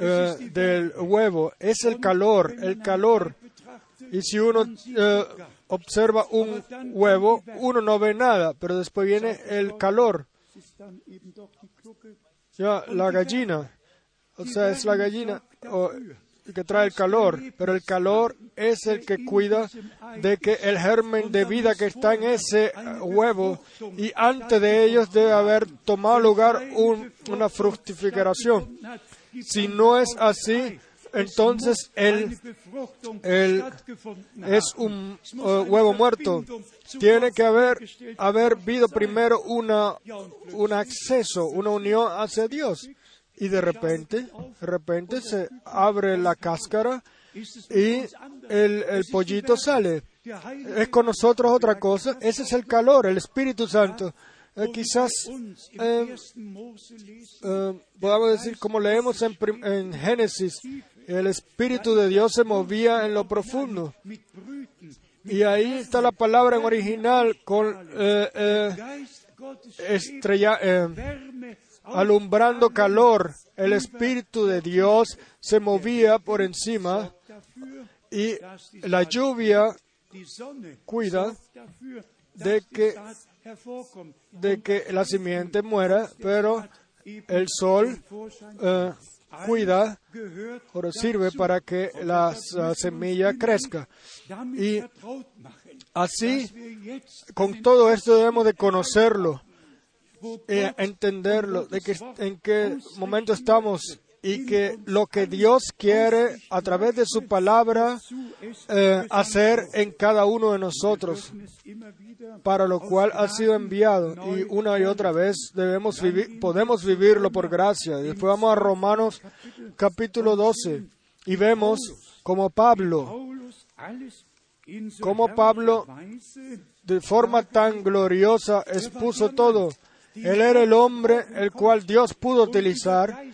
eh, del huevo. Es el calor, el calor. Y si uno eh, observa un huevo, uno no ve nada, pero después viene el calor. Ya, la gallina. O sea, es la gallina que trae el calor, pero el calor es el que cuida de que el germen de vida que está en ese huevo y antes de ellos debe haber tomado lugar un- una fructificación. Si no es así, entonces el, el- es un eh, huevo muerto. Tiene que haber, haber habido primero una, un acceso, una unión hacia Dios. Y de repente, de repente se abre la cáscara y el, el pollito sale. Es con nosotros otra cosa. Ese es el calor, el Espíritu Santo. Eh, quizás eh, eh, podamos decir, como leemos en, en Génesis, el Espíritu de Dios se movía en lo profundo. Y ahí está la palabra en original con estrella, alumbrando calor. El Espíritu de Dios se movía por encima y la lluvia cuida de que, de que la simiente muera, pero el sol eh, cuida o sirve para que la semilla crezca. Y así, con todo esto debemos de conocerlo, eh, entenderlo, de que en qué momento estamos y que lo que Dios quiere a través de su palabra eh, hacer en cada uno de nosotros, para lo cual ha sido enviado y una y otra vez debemos vivir, podemos vivirlo por gracia. Después vamos a Romanos capítulo 12 y vemos como Pablo, como Pablo de forma tan gloriosa expuso todo. Él era el hombre el cual Dios pudo utilizar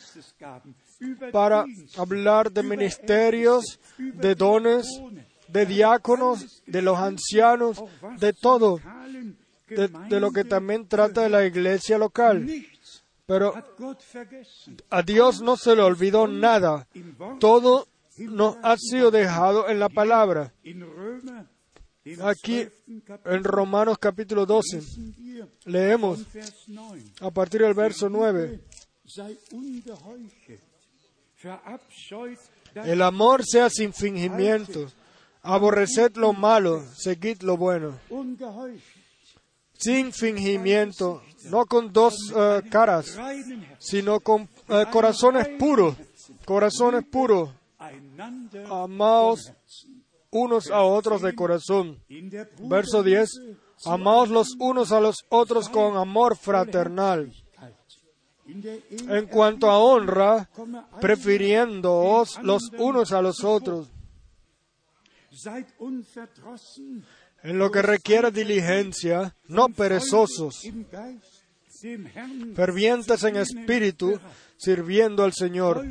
para hablar de ministerios, de dones, de diáconos, de los ancianos, de todo, de, lo que también trata de la iglesia local. Pero a Dios no se le olvidó nada. Todo nos ha sido dejado en la palabra. Aquí en Romanos capítulo 12 leemos a partir del verso 9. El amor sea sin fingimiento. Aborreced lo malo, seguid lo bueno. Sin fingimiento, no con dos eh, caras, sino con eh, corazones puros. Corazones puros. Amaos unos a otros de corazón. Verso 10. Amaos los unos a los otros con amor fraternal. En cuanto a honra, prefiriéndoos los unos a los otros. En lo que requiere diligencia, no perezosos, fervientes en espíritu, sirviendo al Señor.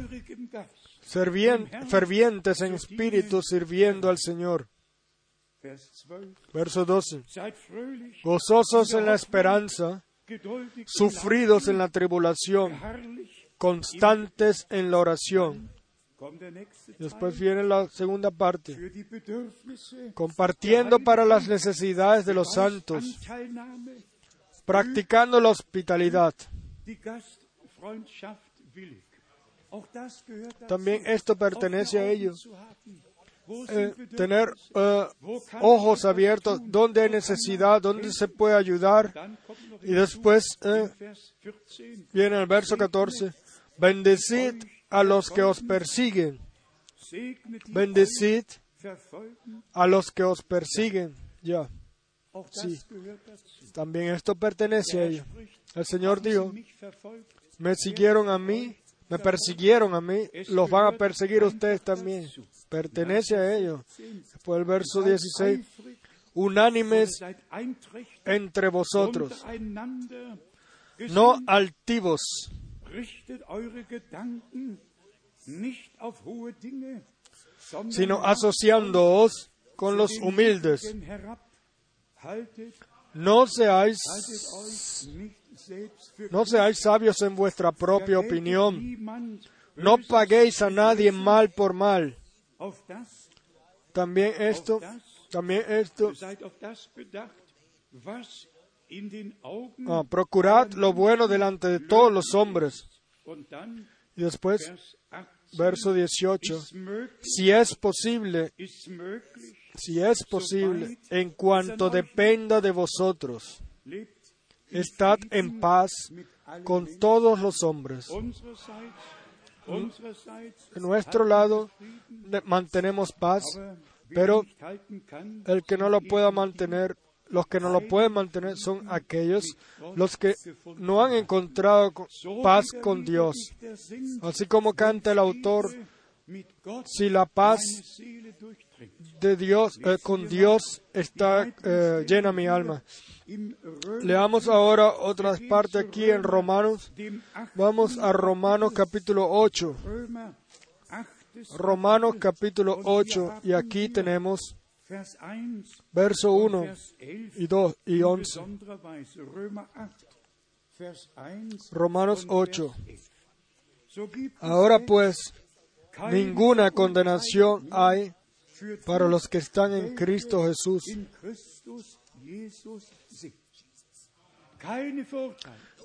Fervientes en espíritu, sirviendo al Señor. Verso 12. Gozosos en la esperanza, sufridos en la tribulación, constantes en la oración. Después viene la segunda parte, compartiendo para las necesidades de los santos, practicando la hospitalidad. También esto pertenece a ellos. Eh, tener eh, ojos abiertos, donde hay necesidad, donde se puede ayudar. Y después eh, viene el verso 14. Bendecid a los que os persiguen. Bendecid a los que os persiguen. Ya. Sí. También esto pertenece a ellos. El Señor dijo, me siguieron a mí, me persiguieron a mí, los van a perseguir ustedes también. Pertenece a ellos. Después el verso 16, unánimes entre vosotros, no altivos, sino asociándoos con los humildes. No seáis, no seáis sabios en vuestra propia opinión. No paguéis a nadie mal por mal. También esto, también esto, ah, procurad lo bueno delante de todos los hombres. Y después, Vers 18 verso 18, ist möglich, si es posible, si es posible, en cuanto dependa de vosotros, estad en paz con todos los hombres. De nuestro lado mantenemos paz, pero el que no lo pueda mantener, los que no lo pueden mantener son aquellos los que no han encontrado paz con Dios. Así como canta el autor, si la paz. De Dios, eh, con Dios está eh, llena mi alma. Leamos ahora otra parte aquí en Romanos. Vamos a Romanos capítulo 8. Römer, achtes Romanos capítulo Und 8 wir y aquí tenemos Vers 1 verso und 1 Vers 11 y 2 y in 11. besonderer Weise. Römer 8, Vers 1 Romanos und 8. Vers 11. So gibt es Ahora pues, ninguna condenación hay para los que están en Cristo Jesús.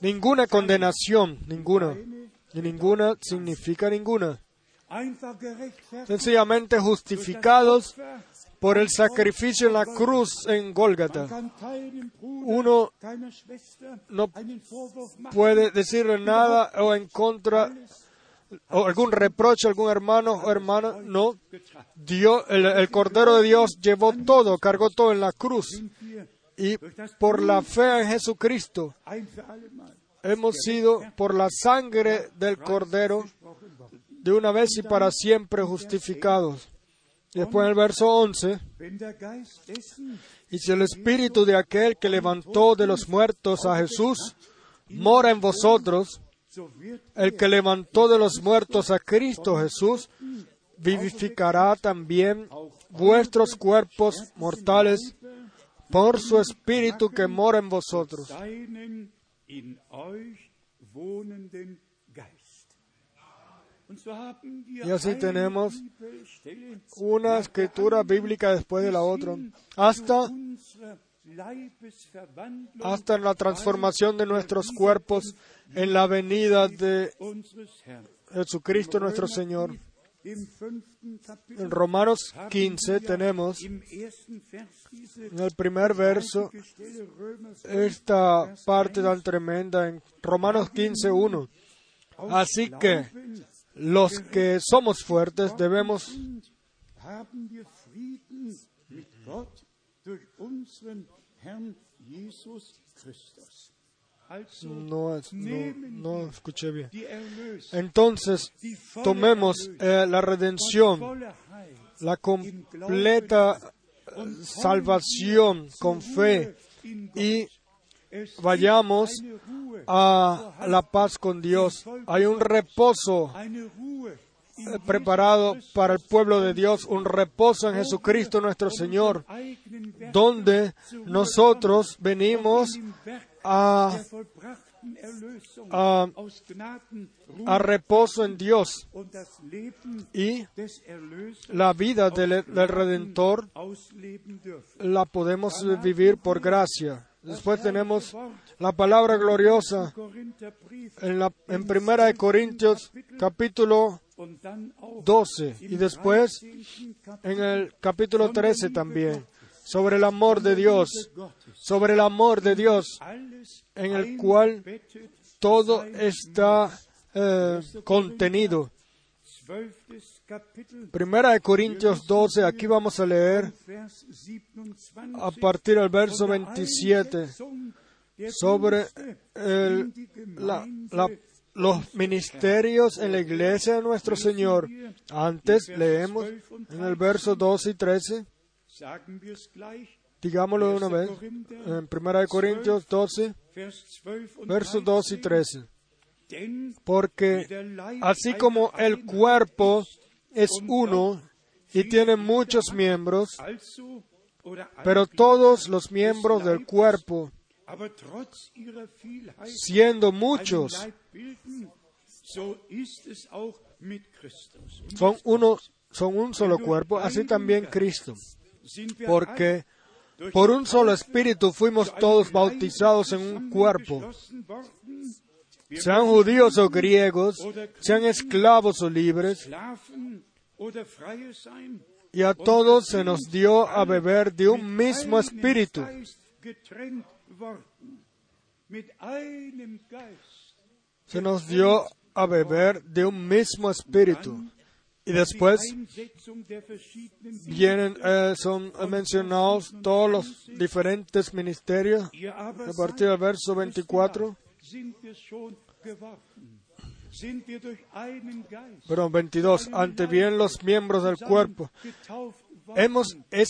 Ninguna condenación, ninguna. Y ninguna significa ninguna. Sencillamente justificados por el sacrificio en la cruz en Gólgata. Uno no. Puede decirle nada o en contra o algún reproche algún hermano o hermana. No. Dios, el, Cordero de Dios llevó todo, cargó todo en la cruz. Y por la fe en Jesucristo hemos sido, por la sangre del Cordero, de una vez y para siempre justificados. Después en el verso 11, Wenn der Geist dessen, y si el Espíritu de aquel que levantó de los muertos a Jesús mora en vosotros, el que levantó de los muertos a Cristo Jesús, vivificará también vuestros cuerpos mortales por su Espíritu que mora en vosotros. Y así tenemos Una escritura bíblica después de la otra, hasta, hasta la transformación de nuestros cuerpos en la venida de. Jesucristo nuestro Señor. En Romanos haben 15 wir tenemos en el primer verso einzige Stelle Römer 5, esta parte 1. tan tremenda en Romanos 15.1. Así que los que somos fuertes debemos no, no, no escuché bien. Entonces, tomemos eh, la redención, la completa eh, salvación con fe y vayamos a la paz con Dios. Hay un reposo eh, preparado para el pueblo de Dios, un reposo en Jesucristo nuestro Señor, donde nosotros venimos a, a, reposo en Dios y la vida del, del Redentor la podemos vivir por gracia. Después tenemos la palabra gloriosa en, la, en Primera de Corintios capítulo und dann auch 12 y después 10. Kapitel en el capítulo 13 también sobre el amor de Dios, sobre el amor de Dios en el cual todo está eh, contenido. 12. Kapitel Primera de Corintios 12, aquí vamos a leer Vers 27 a partir del verso von der 27 Einsetzung der sobre los ministerios en la iglesia de nuestro Señor. Antes leemos en el verso 12 y 13, Digámoslo de una vez. En 1 Corintios 12, Vers 12 und versos 2 y 13. Denn Porque así como el cuerpo es uno y tiene muchos miembros, pero todos los miembros del cuerpo, siendo muchos, son uno, son un solo cuerpo, así también Cristo. Porque por un solo espíritu fuimos todos bautizados en un cuerpo, sean judíos o griegos, sean esclavos o libres, y a todos se nos dio a beber de un mismo espíritu. Se nos dio a beber de un mismo espíritu. Y después vienen, eh, son mencionados todos los diferentes ministerios. A partir del verso 24, sind wir schon geworden. Sind wir durch einen Geist perdón, 22, ante bien los miembros del cuerpo. Hemos, es,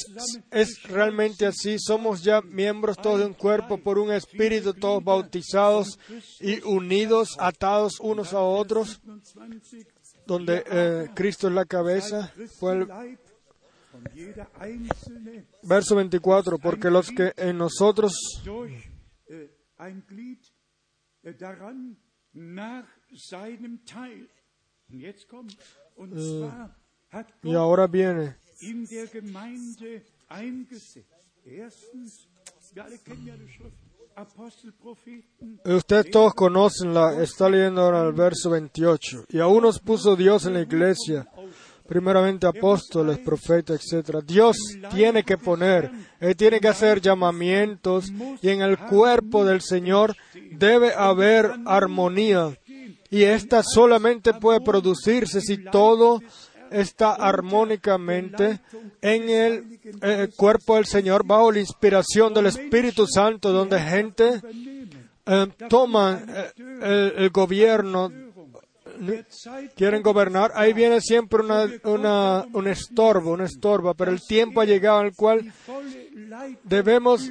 es realmente así, somos ya miembros todos de un cuerpo por un espíritu, todos bautizados y unidos, atados unos a otros, 27, donde eh, Cristo es la cabeza. Fue el verso 24, porque los que en nosotros hat y ahora viene Ustedes todos conocen la, está leyendo ahora el verso 28. Y aún nos puso Dios en la iglesia, primeramente apóstoles, profetas, etc. Dios tiene que poner, Él tiene que hacer llamamientos y en el cuerpo del Señor debe haber armonía. Y esta solamente puede producirse si todo está armónicamente en el eh, cuerpo del Señor bajo la inspiración del Espíritu Santo, donde gente eh, toma eh, el, gobierno, quieren gobernar, ahí viene siempre una, un estorbo, una estorba, pero el tiempo ha llegado al cual debemos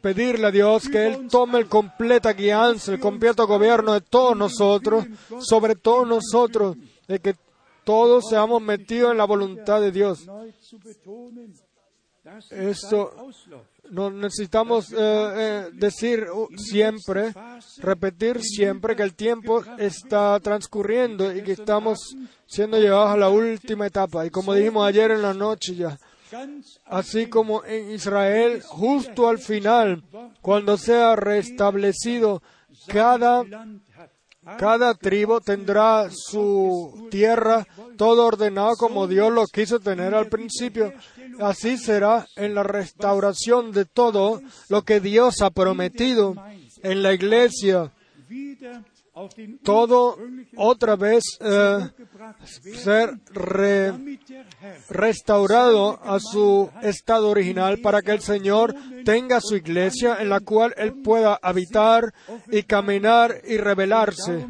pedirle a Dios que Él tome el completa guianza, el completo gobierno de todos nosotros, sobre todos nosotros, de que todos seamos metidos en la voluntad de Dios. Esto no necesitamos eh, eh, decir uh, siempre, repetir siempre que el tiempo está transcurriendo y que estamos siendo llevados a la última etapa. Y como dijimos ayer en la noche ya, así como en Israel, justo al final, cuando sea restablecido, cada. Cada tribu tendrá su tierra todo ordenado como Dios lo quiso tener al principio. Así será en la restauración de todo lo que Dios ha prometido en la iglesia. Todo otra vez eh, ser re- restaurado a su estado original para que el Señor tenga su iglesia en la cual Él pueda habitar y caminar y revelarse.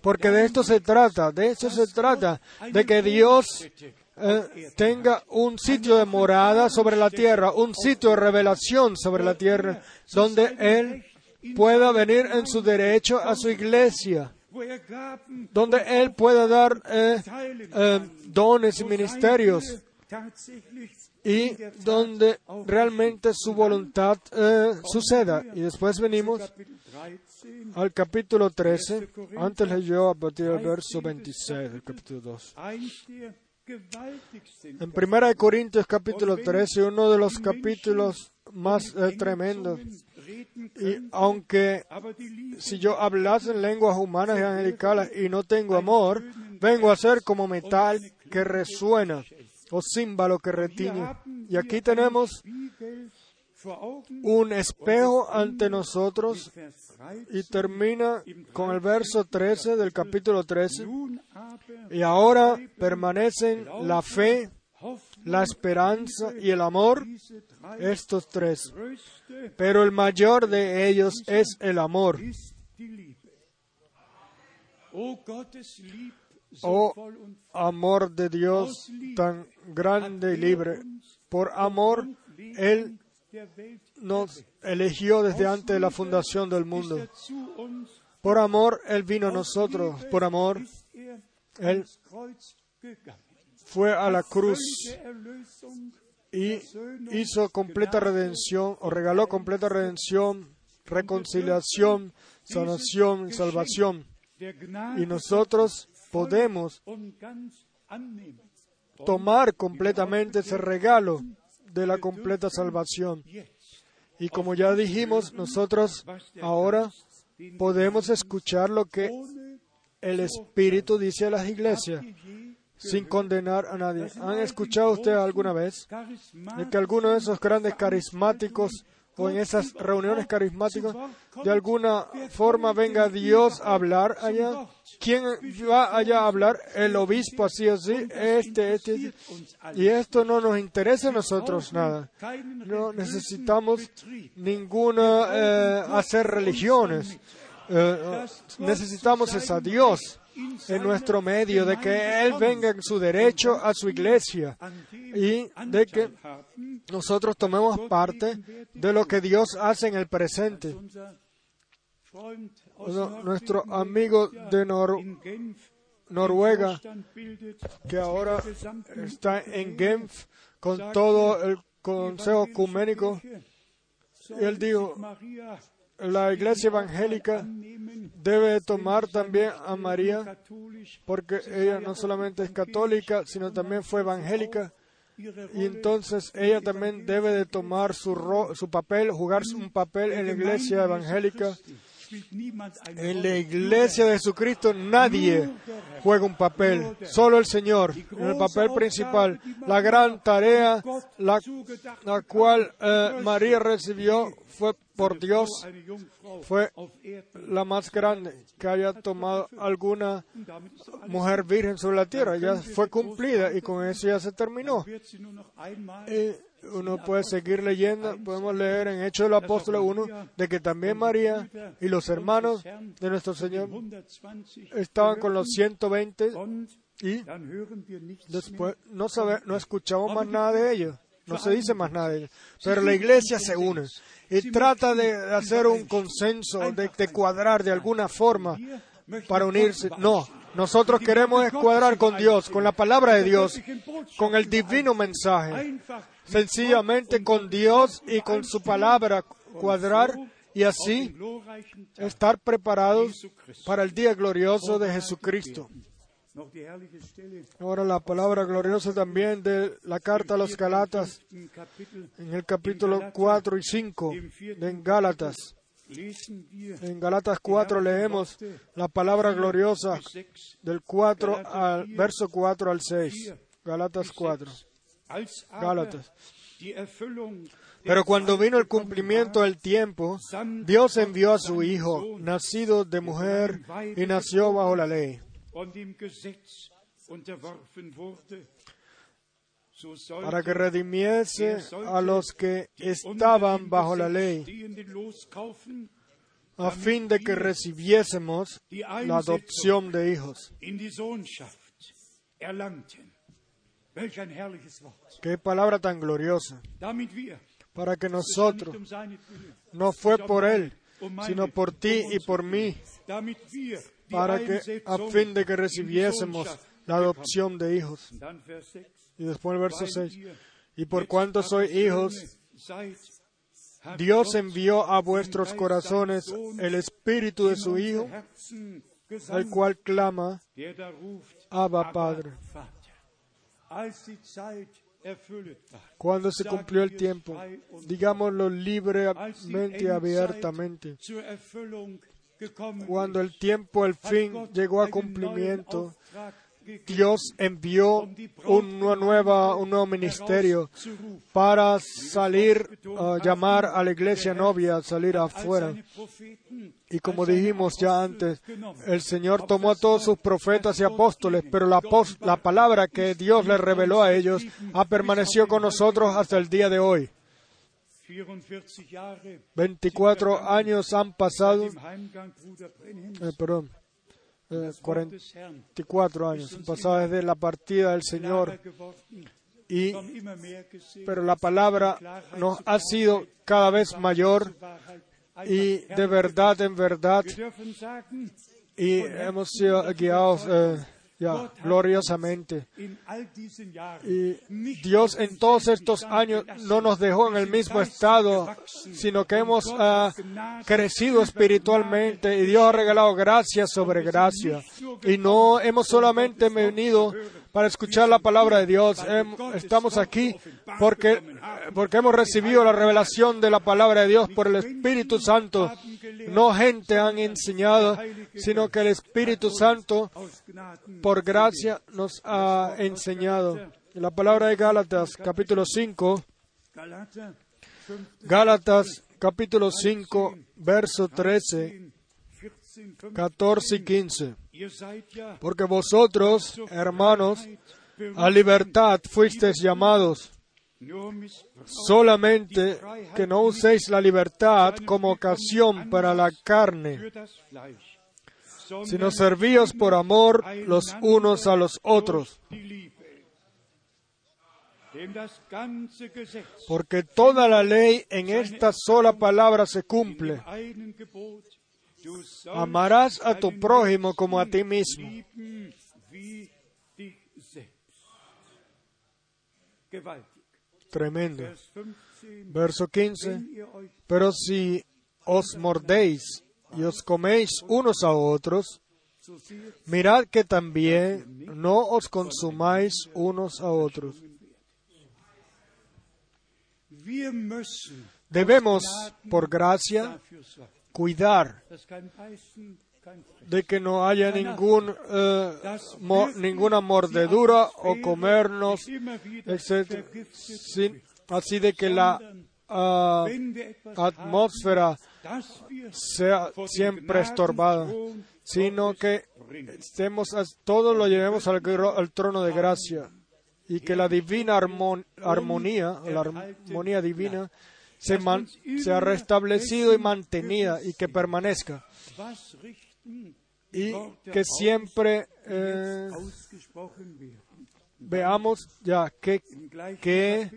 Porque de esto se trata, de eso se trata, de que Dios eh, tenga un sitio de morada sobre la tierra, un sitio de revelación sobre la tierra, donde Él pueda venir en su derecho a su iglesia, donde Él pueda dar eh, eh, dones y ministerios y donde realmente su voluntad eh, suceda. Y después venimos Kapitel 13, al capítulo 13, antes leyó a partir del verso 26 del capítulo 2. eins der gewaltigsten En 1 Corintios capítulo 13, uno de los capítulos más tremendos. Y aunque si yo hablase en lenguas humanas y angelicales y no tengo amor, vengo a ser como metal que resuena o címbalo que retiñe. Y aquí tenemos un espejo ante nosotros Vers 13, y termina con el verso 13 del capítulo 13. nun aber Y ahora permanecen la fe, la esperanza y el amor, estos tres. Pero el mayor de ellos es el amor. Oh amor de Dios tan grande y libre. Por amor, Él nos eligió desde antes de la fundación del mundo. Por amor, Él vino a nosotros. Por amor, Él. Fue a la cruz y hizo completa redención o regaló completa redención, reconciliación, sanación y salvación. Y nosotros podemos tomar completamente ese regalo de la completa salvación. Y como ya dijimos, nosotros ahora podemos escuchar lo que el Espíritu dice a las iglesias sin condenar a nadie. ¿Han escuchado ustedes alguna vez de que alguno de esos grandes carismáticos o en esas reuniones carismáticas de alguna forma venga Dios a hablar allá? ¿Quién va allá a hablar? El obispo así así, este, este, este. Y esto no nos interesa a nosotros nada. No necesitamos ninguna eh, hacer religiones. Eh, necesitamos es a Dios en nuestro medio, de que Él venga en su derecho a su iglesia y de que nosotros tomemos parte de lo que Dios hace en el presente. Nuestro amigo de Nor- Noruega, que ahora está en Genf con todo el Consejo Ecuménico, él dijo, la iglesia evangélica debe tomar también a María, porque ella no solamente es católica, sino también fue evangélica, y entonces ella también debe de tomar su, ro- su papel, jugar un papel en la iglesia evangélica. En la iglesia de Jesucristo nadie juega un papel, solo el Señor, en el papel principal. La gran tarea la, la cual eh, María recibió fue por Dios, fue la más grande que haya tomado alguna mujer virgen sobre la tierra. Ya fue cumplida y con eso ya se terminó. Uno puede seguir leyendo, podemos leer en Hechos del Apóstol 1 de que también María y los hermanos de nuestro Señor estaban con los 120 y después no, sabe, no escuchamos más nada de ellos, no se dice más nada de ellos. Pero la iglesia se une y trata de hacer un consenso, de, de cuadrar de alguna forma para unirse. No, nosotros queremos es cuadrar con Dios, con la palabra de Dios, con el divino mensaje sencillamente con Dios y con su palabra cuadrar y así estar preparados para el día glorioso de Jesucristo. Ahora la palabra gloriosa también de la carta a los Galatas en el capítulo 4 y 5 de Gálatas. En Galatas 4 leemos la palabra gloriosa del 4 al verso 4 al 6. Galatas 4. Gálatas. Pero cuando vino el cumplimiento del tiempo, Dios envió a su Hijo, nacido de mujer y nació bajo la ley, para que redimiese a los que estaban bajo la ley, a fin de que recibiésemos la adopción de hijos. Qué palabra tan gloriosa. Para que nosotros, no fue por Él, sino por ti um y uns por mí, para que a fin de que recibiésemos la adopción de hijos. bekommen. Dann Vers 6. Y después el verso Weil 6. ihr Y por cuanto sois hijos, Dios envió a vuestros corazones el espíritu de su Hijo, el cual clama, Abba, Padre. Cuando se cumplió el tiempo, digámoslo libremente y abiertamente, cuando el tiempo, el fin llegó a cumplimiento, Dios envió una nueva, un nuevo ministerio para salir, a llamar a la iglesia novia, salir afuera. Y como dijimos ya antes, el Señor tomó a todos sus profetas y apóstoles, pero la, palabra que Dios in reveló a ellos ha permanecido con nosotros hasta el día de hoy. 44 Jahre 24 años han pasado, eh, perdón, eh, das Wort des Herrn 44 años han pasado desde la partida del Señor y pero la palabra nos ha sido cada vez mayor. Y de verdad en verdad y hemos sido guiados eh, ya, gloriosamente. Y Dios en todos estos años no nos dejó en el mismo estado, sino que hemos ah, crecido espiritualmente y Dios ha regalado gracia sobre gracia. Y no hemos solamente venido para escuchar la palabra de Dios, estamos aquí porque, porque hemos recibido la revelación de la palabra de Dios por el Espíritu Santo. No gente han enseñado, sino que el Espíritu Santo por gracia nos ha enseñado. En la palabra de Gálatas, capítulo 5, Galater 5, Gálatas, capítulo 5, verso 13, 14, 14 y 15. Porque vosotros, hermanos, a libertad fuisteis llamados, solamente que no uséis la libertad como ocasión para la carne, sino servíos por amor los unos a los otros. Porque toda la ley en esta sola palabra se cumple. Amarás a tu prójimo como a ti mismo. Tremendo. Vers 15. Verso 15. Wenn ihr euch Pero si os mordéis y os coméis unos a otros, mirad que también no os consumáis unos a otros. Debemos, por gracia, cuidar de que no haya ningún, eh, mo- ninguna mordedura o comernos, etc. así de que la etwas atmósfera sea siempre estorbada, sino que estemos, a- todo lo llevemos al, trono de gracia y que la divina armon- armonía, la armonía divina, se, man- restablecido y mantenida y que permanezca. Y que siempre eh, veamos ya qué, qué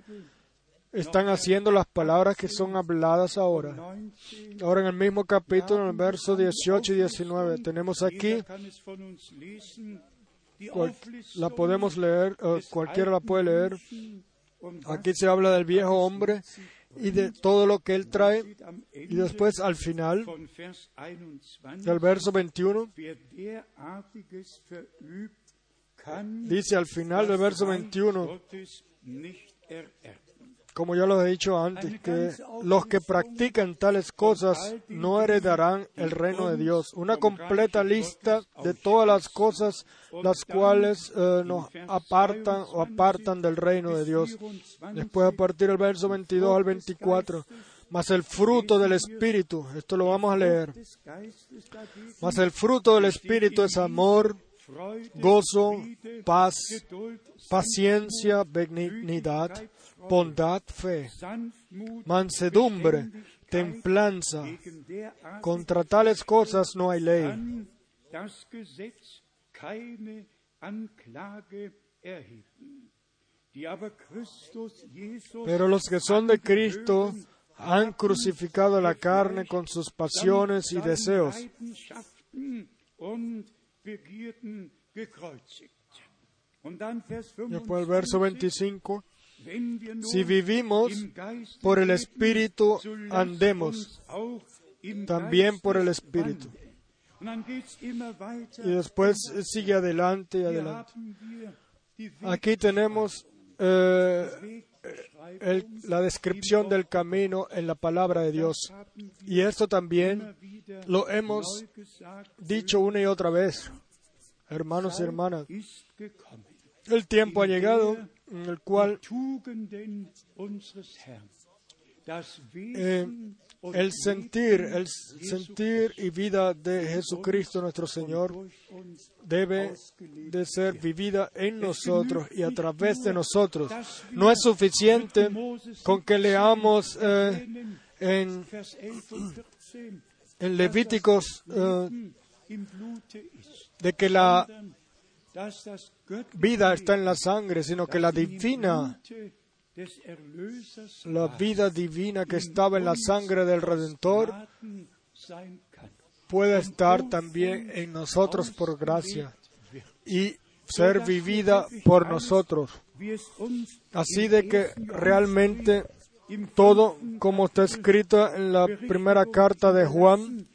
están haciendo las palabras que son habladas ahora. 19, Ahora en el mismo capítulo, en el verso 18 y 19, tenemos aquí la podemos leer, cualquiera la puede leer. Aquí se habla del viejo hombre y de todo lo que él trae. Y después al final von Vers 21, del verso 21, wer derartiges verübt, kann dice al final del verso 21, Gottes nicht ererben. Como ya lo he dicho antes, que los que practican tales cosas no heredarán el reino de Dios. Una completa lista de todas las cosas las cuales eh, nos apartan o apartan del reino de Dios. Después a partir del verso 22 al 24, más el fruto del Espíritu, esto lo vamos a leer, más el fruto del Espíritu es amor, gozo, paz, paciencia, benignidad, bondad, fe, mansedumbre, templanza. Contra tales cosas no hay ley. Pero los que son de Cristo han crucificado la carne con sus pasiones y deseos. Después el verso 25, Wenn wir nun si vivimos por el Espíritu, andemos también por el Espíritu. Y después sigue adelante y adelante. Aquí tenemos eh, la descripción del camino en la palabra de Dios. Y esto también lo hemos dicho una y otra vez. Hermanos y hermanas, el tiempo ha llegado en el cual eh, el sentir, el sentir y vida de Jesucristo nuestro Señor debe de ser vivida en nosotros y a través de nosotros. No es suficiente con que leamos eh, en, Vers 11 und 14 en Levíticos eh, de que la, vida está en la sangre, sino que la divina, la vida divina que estaba en la sangre del Redentor, puede estar también en nosotros por gracia y ser vivida por nosotros. Así de que realmente todo, como está escrito en la primera carta de Juan,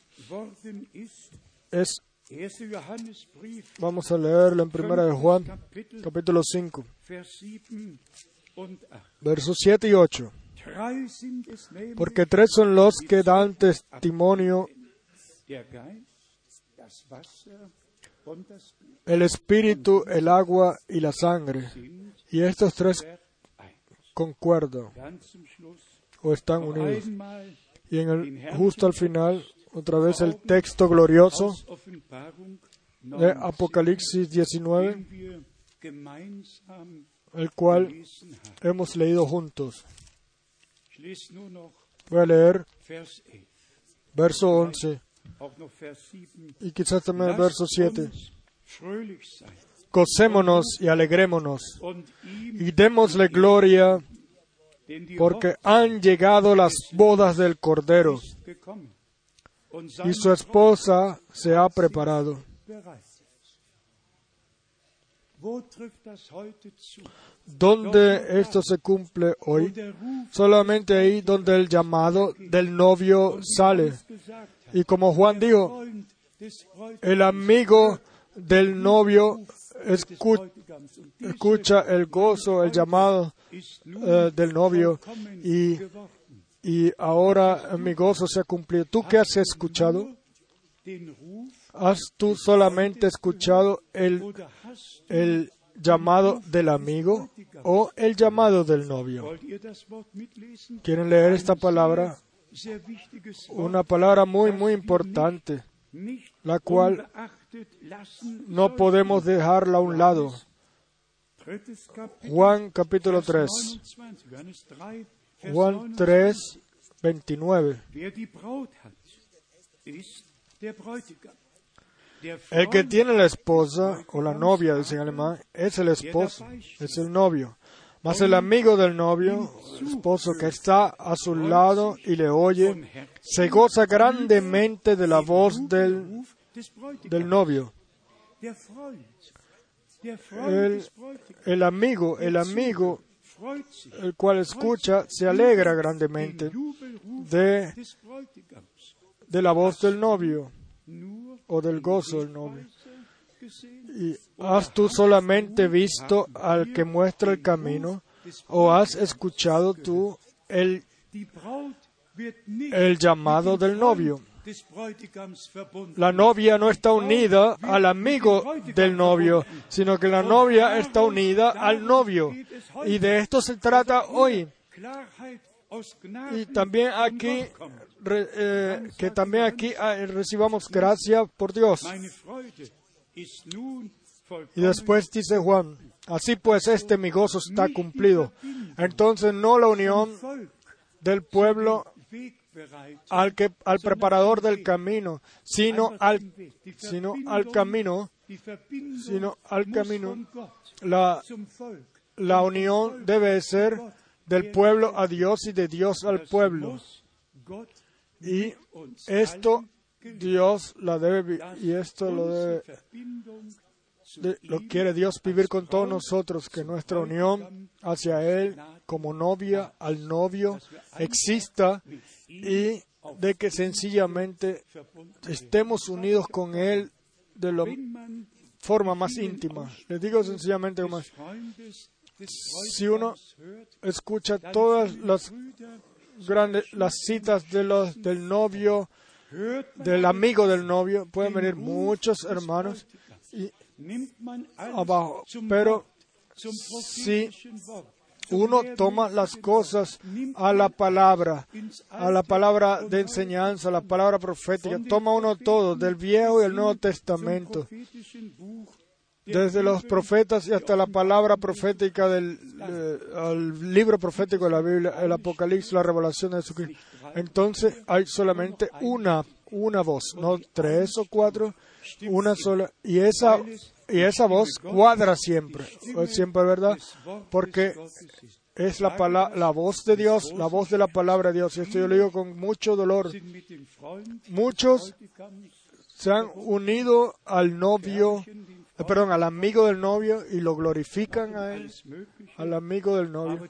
es, 1. Johannesbrief, vamos a leerlo en primera de Juan, capítulo 5, Vers 7 und 8. versos 7 y 8. Drei sind es nämlich, Porque tres son los que dan testimonio, el espíritu, el agua y la sangre. Y estos tres concuerdan o están unidos. Y en el, justo al final, otra vez el texto glorioso de 9, Apocalipsis 19, den wir gemeinsam el cual hemos leído juntos. Voy a leer Vers 11, verso 11 auch noch Vers 7. y quizás también el verso 7. uns fröhlich sein Gocémonos y alegrémonos y démosle gloria porque han llegado las bodas del Cordero y su esposa se ha preparado. ¿Dónde esto se cumple hoy? Solamente ahí donde el llamado del novio sale. Y como Juan dijo, el amigo del novio escucha el gozo, el llamado eh, del novio y. y ahora mi gozo se ha cumplido. ¿Tú qué has escuchado? ¿Has tú solamente escuchado el, el llamado del amigo o el llamado del novio? ¿Quieren leer esta palabra? Una palabra muy, muy importante, la cual no podemos dejarla a un lado. Juan capítulo Vers 3. 29, Johannes 3, Vers Juan 29. 3, 29. Wer die Braut hat, ist der Bräutigam. Der El que tiene la esposa o la novia, dice en alemán, es el esposo, es el novio. Mas el amigo del novio, el esposo que está a su lado y le oye, se goza grandemente de la voz del, del novio. El, el amigo, el amigo, el cual escucha, se alegra grandemente de, de la voz del novio o del gozo del novio. ¿Y has tú solamente visto al que muestra el camino o has escuchado tú el, el llamado del novio? La novia no está unida al amigo del novio, sino que la novia está unida al novio. Y de esto se trata hoy. Y también aquí, re- eh, que también aquí ah, recibamos gracia por Dios. Y después dice Juan, así pues este mi gozo está cumplido. Entonces no la unión del pueblo. Al que al preparador del camino, sino al sino al camino, sino al camino. La, la unión debe ser del pueblo a Dios y de Dios al pueblo. Y esto. Dios la debe y esto lo debe de- lo quiere Dios vivir con todos nosotros, que nuestra unión hacia Él como novia al novio exista y de que sencillamente estemos unidos con Él de la forma más íntima. Les digo sencillamente des si uno escucha todas las citas de los del novio, del amigo del novio, pueden venir muchos hermanos y abajo, pero Wort. Uno toma las cosas a la palabra, a la palabra de enseñanza, a la palabra profética. Toma uno todo, del Viejo y el Nuevo Testamento, desde los profetas y hasta la palabra profética del eh, al libro profético de la Biblia, el Apocalipsis, la revelación de Jesucristo. Entonces hay solamente una, una voz, no tres o cuatro, una sola. Y esa y esa voz cuadra siempre, es siempre verdad, porque es la, pala- la voz de Dios, la voz de la palabra de Dios. Y esto yo lo digo con mucho dolor. Muchos se han unido al novio, eh, perdón, al amigo del novio y lo glorifican a él, al amigo del novio,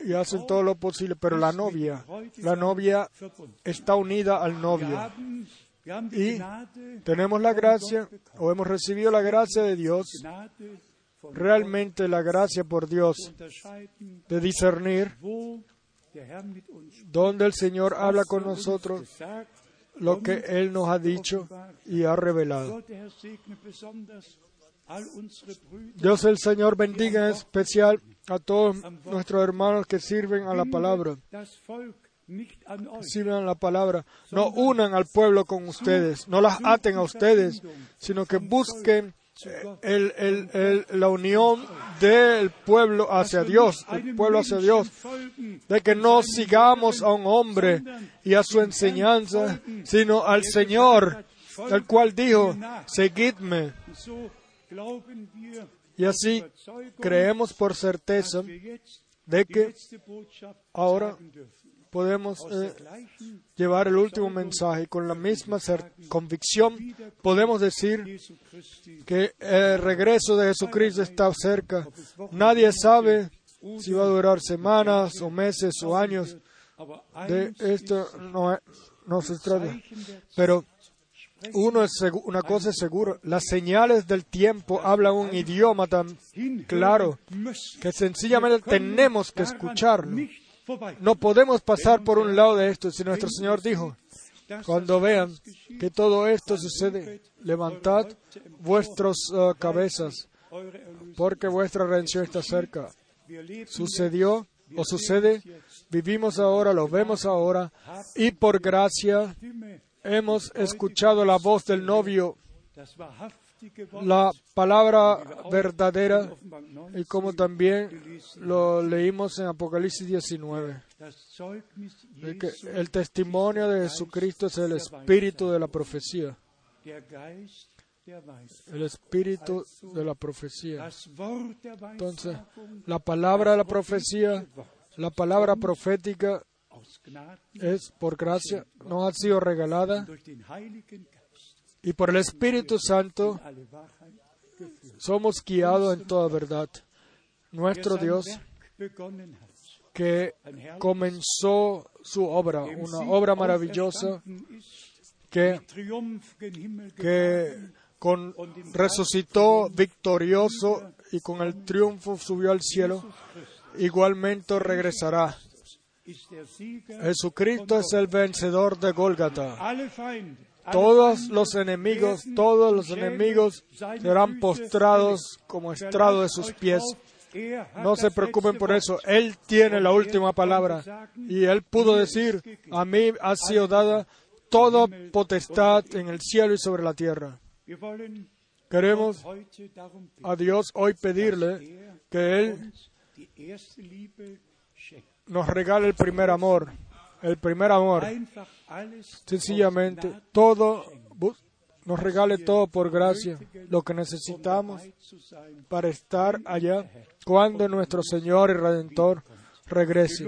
y hacen todo lo posible. Pero la novia, la novia está unida al novio. Y tenemos la gracia, o hemos recibido la gracia de Dios, realmente la gracia por Dios de discernir donde el Señor habla con nosotros, lo que Él nos ha dicho y ha revelado. Dios el Señor bendiga en especial a todos nuestros hermanos que sirven a la palabra. Das Volk nicht an euch, Sirven a la palabra. No unan al pueblo con ustedes, no las aten a ustedes, sino que busquen eh, el- el- el- la unión del pueblo hacia Dios, el pueblo hacia Dios. de que no sigamos a un hombre y a su enseñanza, sino al Señor, el cual dijo, seguidme. Y así creemos por certeza de que Botschaft ahora. Podemos Aus eh, llevar el último mensaje con la misma convicción podemos decir que el regreso de Jesucristo está cerca. Nadie sabe si va a durar semanas o meses o años. De esto no, no se trata. Pero uno es segu- una cosa es segura, las señales del tiempo hablan un idioma tan claro que sencillamente tenemos que escucharlo. No podemos pasar por un lado de esto, si nuestro Señor dijo, cuando vean que todo esto sucede, levantad vuestras uh, cabezas, porque vuestra redención está cerca. Sucedió o sucede, vivimos ahora, lo vemos ahora, y por gracia hemos escuchado la voz del novio, la palabra verdadera, Offenbarung 9, y como también lo leímos en Apocalipsis 19, das Zeugnis de que Jesu, el testimonio de Jesucristo es el espíritu de la profecía, el espíritu de la profecía. Entonces, la palabra de la profecía, la palabra profética es por gracia, nos ha sido regalada y por el Espíritu Santo somos guiados en toda verdad. Nuestro Dios que comenzó su obra, una obra maravillosa que, que resucitó victorioso y con el triunfo subió al cielo, igualmente regresará. Jesucristo es el vencedor de Gólgata. Todos los enemigos, todos los enemigos serán postrados como estrado de sus pies. No se preocupen por eso. Él tiene la última palabra. Y Él pudo decir, a mí ha sido dada toda potestad en el cielo y sobre la tierra. Queremos a Dios hoy pedirle er que Él nos regale el primer amor. El primer amor. Sencillamente, todo, nos regale todo por gracia. Lo que necesitamos para estar allá cuando nuestro Señor y Redentor regrese.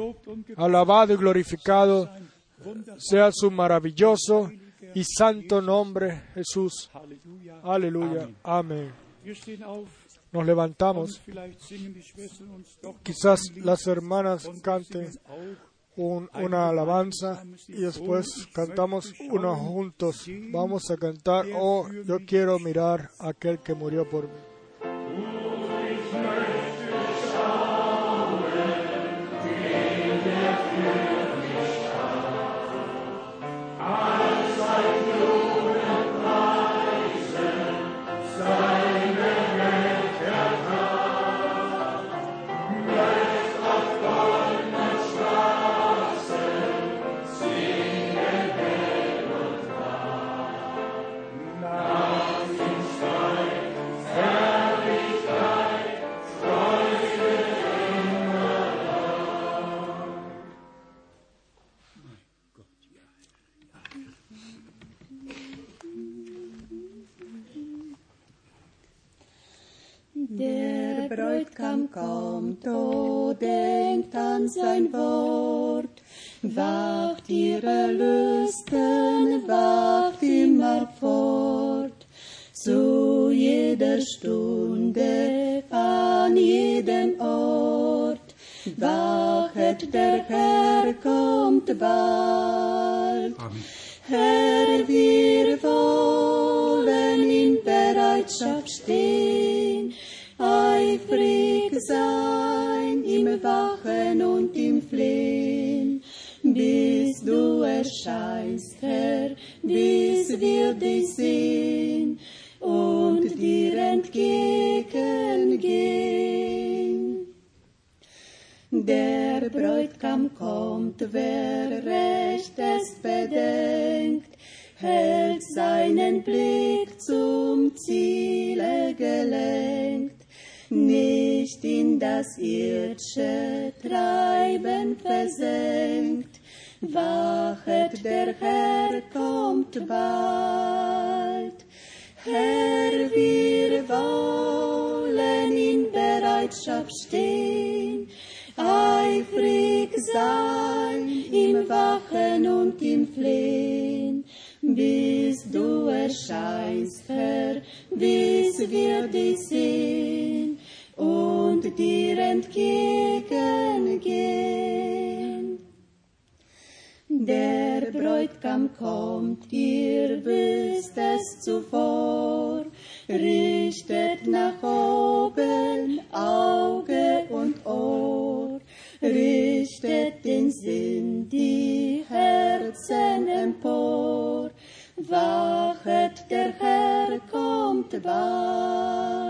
Alabado y glorificado sea su maravilloso y santo nombre, Jesús. Aleluya. Amén. Nos levantamos. Quizás las hermanas canten un- una alabanza y después cantamos unos juntos. Vamos a cantar, oh, yo quiero mirar a aquel que murió por mí. Bye. It's. shepherd. Entgegengehen. Der Bräutigam kommt, ihr wisst es zuvor, richtet nach oben Auge und Ohr, richtet den Sinn, die Herzen empor. Wachet, der Herr kommt bald.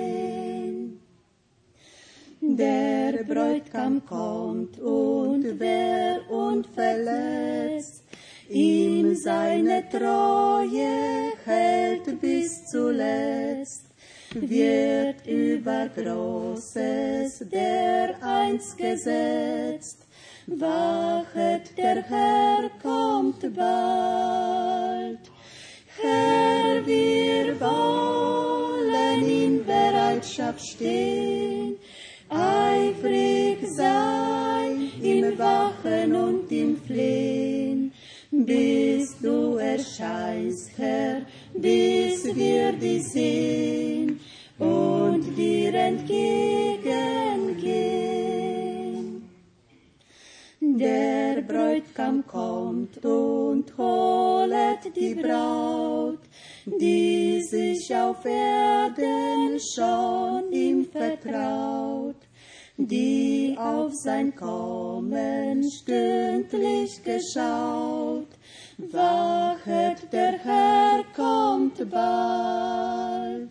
Der Bräutigam kommt und wer unverletzt ihm seine Treue hält bis zuletzt, wird über Großes der einst gesetzt. Wachet, der Herr kommt bald. Herr, wir wollen in Bereitschaft stehen, eifrig sein im Wachen und im Flehen, bis du erscheinst, Herr, bis wir dich sehen und dir entgegengehen. Der Bräutigam kommt und holet die Braut, die sich auf Erden schon ihm vertraut, die auf sein Kommen stündlich geschaut. Wachet, der Herr kommt bald.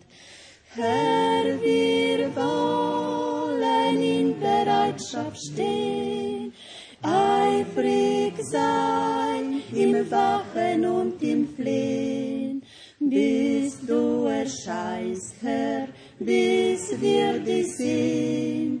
Herr, wir wollen in Bereitschaft stehen, eifrig sein im Wachen und im Flehen, bis du erscheinst, Herr, bis wir dich sehen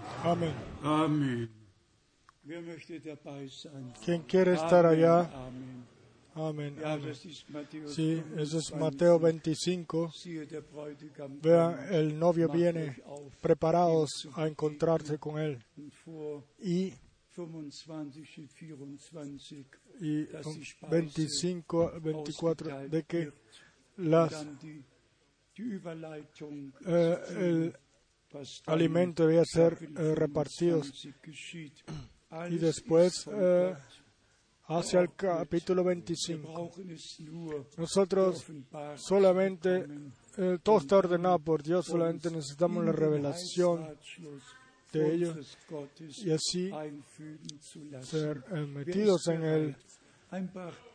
Amén. Sein? ¿Quién quiere estar allá? Amen. Amén. Amén. Sí, eso es 25. Mateo 25. Siehe, der Bräutigam Vean, el novio viene preparados a encontrarse con él. Y, 25 und 24 y dass con die Speise 25 al 24 ausgeteilt de que las, eh, el alimento debía ser eh, repartidos 25 geschieht. y después eh, hacia el capítulo Wir 25. brauchen es nur Nosotros solamente, eh, todo está ordenado por Dios, solamente necesitamos la revelación de ello unseres Gottes y así ser eh, metidos en el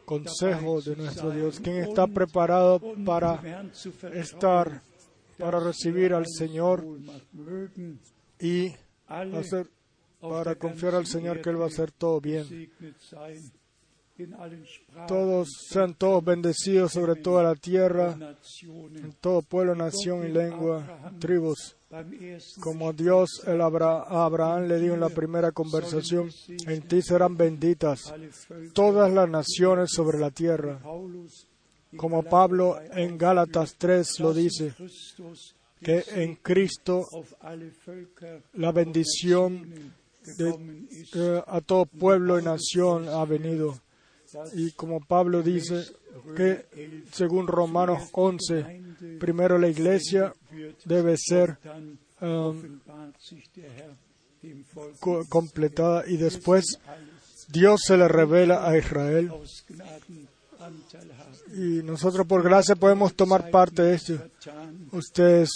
consejo de nuestro Dios. ¿Quién und- está preparado para estar, para recibir al Señor y para confiar al Señor que Él va a hacer todo bien? Todos sean todos bendecidos sobre toda la tierra, en todo pueblo, nación y lengua, tribus. Como Dios el Abra- a Abraham le dijo en la primera conversación, en ti serán benditas todas las naciones sobre la tierra. Como Pablo 3 en Gálatas 3 lo dice, que en Cristo la bendición a todo pueblo y nación ha venido. Y como Pablo dice que según Romanos 11, primero la iglesia debe ser um, completada y después Dios se le revela a Israel y nosotros por gracia podemos tomar parte de esto. Ustedes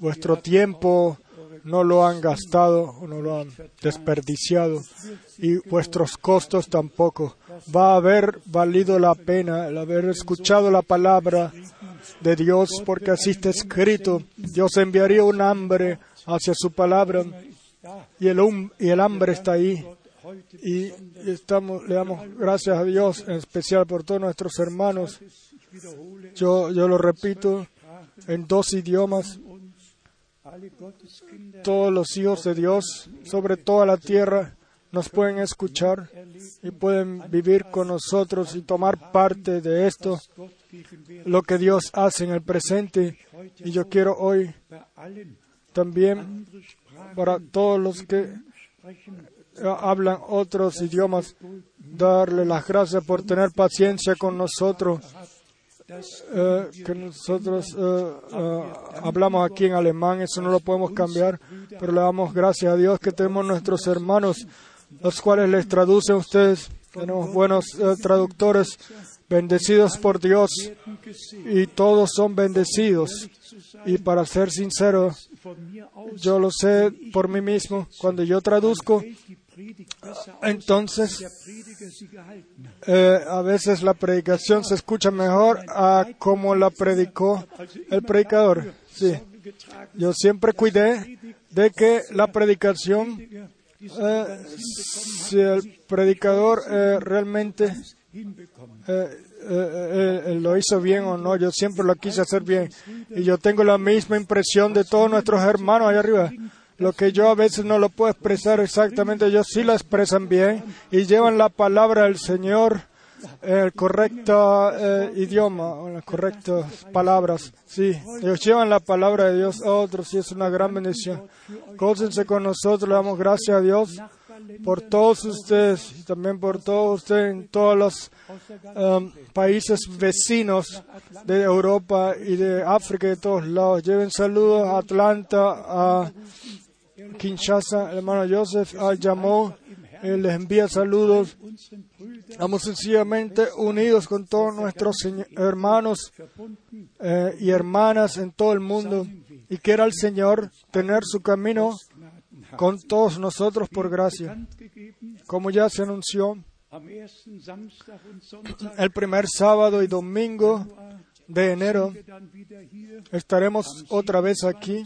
vuestro tiempo no lo han gastado o no lo han desperdiciado y vuestros costos tampoco. Va a haber valido la pena el haber escuchado la palabra de Dios porque así está escrito. Dios enviaría un hambre hacia su palabra y el, y el hambre está ahí. Y estamos, le damos gracias a Dios, en especial por todos nuestros hermanos. Yo, yo lo repito en dos idiomas. Todos los hijos de Dios sobre toda la tierra nos pueden escuchar y pueden vivir con nosotros y tomar parte de esto, lo que Dios hace en el presente. Y yo quiero hoy también para todos los que hablan otros idiomas, darle las gracias por tener paciencia con nosotros, eh, que nosotros eh, eh, hablamos aquí en alemán, eso no lo podemos cambiar, pero le damos gracias a Dios que tenemos nuestros hermanos, los cuales les traducen ustedes. Tenemos buenos traductores, bendecidos por Dios, y todos son bendecidos. Y para ser sincero, yo lo sé por mí mismo, cuando yo traduzco, entonces. Eh, a veces la predicación se escucha mejor a como la predicó el predicador. Sí. Yo siempre cuidé de que la predicación, eh, si el predicador eh, realmente lo hizo bien o no, yo siempre lo quise hacer bien. Y yo tengo la misma impresión de todos nuestros hermanos allá arriba. Lo que yo a veces no lo puedo expresar exactamente, ellos sí lo expresan bien y llevan la palabra del Señor en el correcto eh, idioma, en las correctas palabras. Sí, ellos llevan la palabra de Dios a otros y es una gran bendición. Gócense con nosotros, le damos gracias a Dios por todos ustedes y también por todos ustedes en todos los um, países vecinos de Europa y de África y de todos lados. Lleven saludos a Atlanta, a Kinshasa, el hermano Joseph, a Yamó, él les envía saludos. Estamos sencillamente unidos con todos nuestros hermanos eh, y hermanas en todo el mundo y quiera el Señor tener su camino con todos nosotros por gracia. Como ya se anunció, el primer sábado y domingo de enero estaremos otra vez aquí.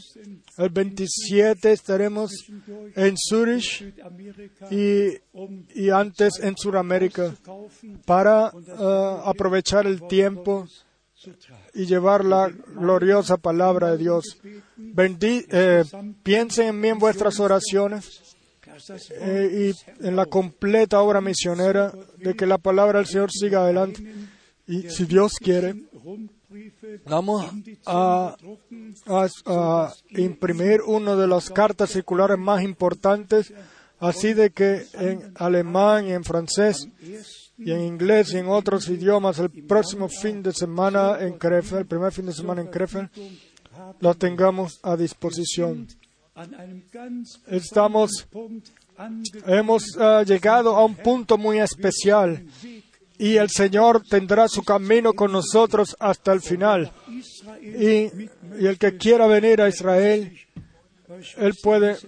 El 27 estaremos en Zurich y, y antes en Sudamérica para eh, aprovechar el tiempo y llevar la gloriosa palabra de Dios. Eh, piensen en mí en vuestras oraciones eh, y en la completa obra misionera de que la palabra del Señor siga adelante. Y si Dios quiere, vamos a, imprimir una de las cartas circulares más importantes, así de que en alemán y en francés y en inglés y en otros idiomas el próximo fin de semana en Krefeld, el primer fin de semana en Krefeld, lo tengamos a disposición. Estamos, hemos ah, llegado a un punto muy especial y el Señor tendrá su camino con nosotros hasta el final. Y, el que quiera venir a Israel, él puede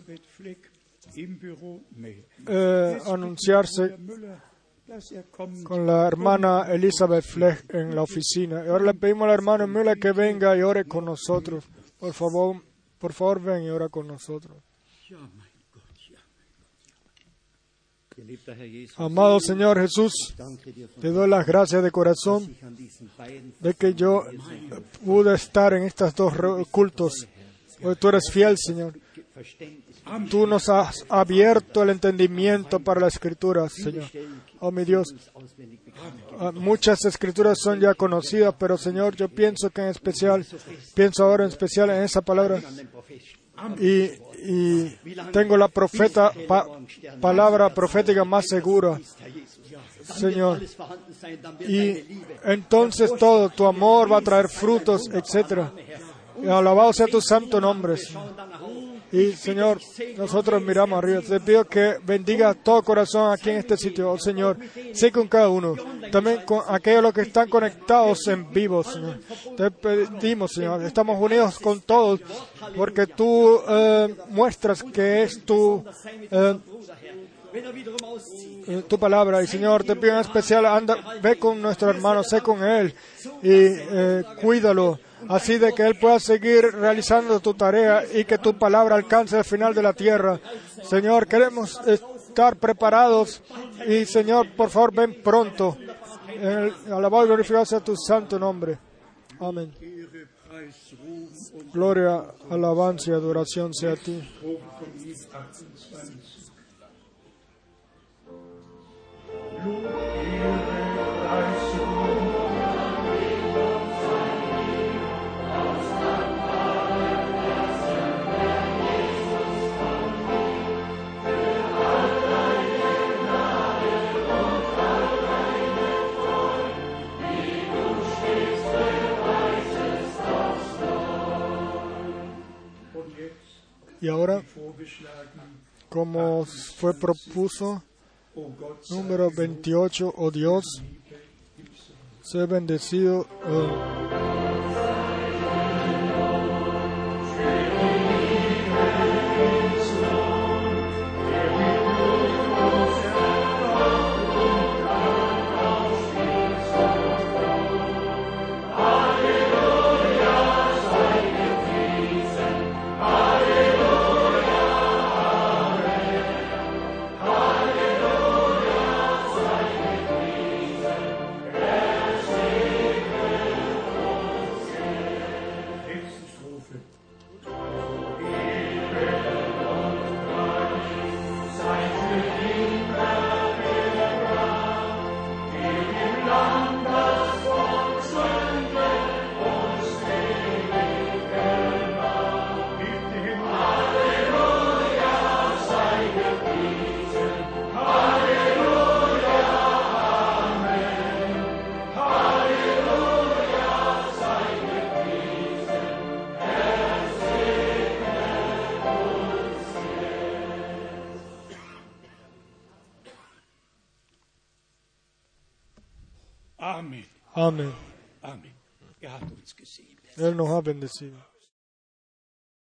eh, anunciarse con la hermana Elizabeth Fleck en la oficina. Y ahora le pedimos a la hermana Müller que venga y ore con nosotros. Por favor, por favor, ven y ora con nosotros. Amado Señor Jesús, te doy las gracias de corazón de que yo pude estar en estos dos cultos. Tú eres fiel, Señor. Tú nos has abierto el entendimiento para las escrituras, Señor. Oh, mi Dios. Ah, Muchas escrituras son ya conocidas, pero Señor, yo pienso que en especial, pienso ahora en especial en esa palabra y, y tengo la profeta, pa- palabra profética más segura, Señor. Y entonces todo, tu amor va a traer frutos. Y alabado sea tu santo nombre. Y Señor, nosotros miramos arriba. Te pido que bendiga todo corazón aquí en este sitio, oh Señor. Sí con cada uno. También con aquellos los que están conectados en vivo, Señor. Te pedimos, Señor. Estamos unidos con todos porque tú eh, muestras que es tu, eh, tu palabra. Y Señor, te pido en especial, anda, ve con nuestro hermano, sé con él y eh, cuídalo. Así de que él pueda seguir realizando tu tarea y que tu palabra alcance al final de la tierra. Señor, queremos estar preparados y Señor, por favor, ven pronto. El, alabado y glorificado sea tu santo nombre. Amén. Gloria, alabanza y adoración sea a ti. Y ahora, como fue propuso, número 28, oh Dios, sé bendecido. eh, bendecido.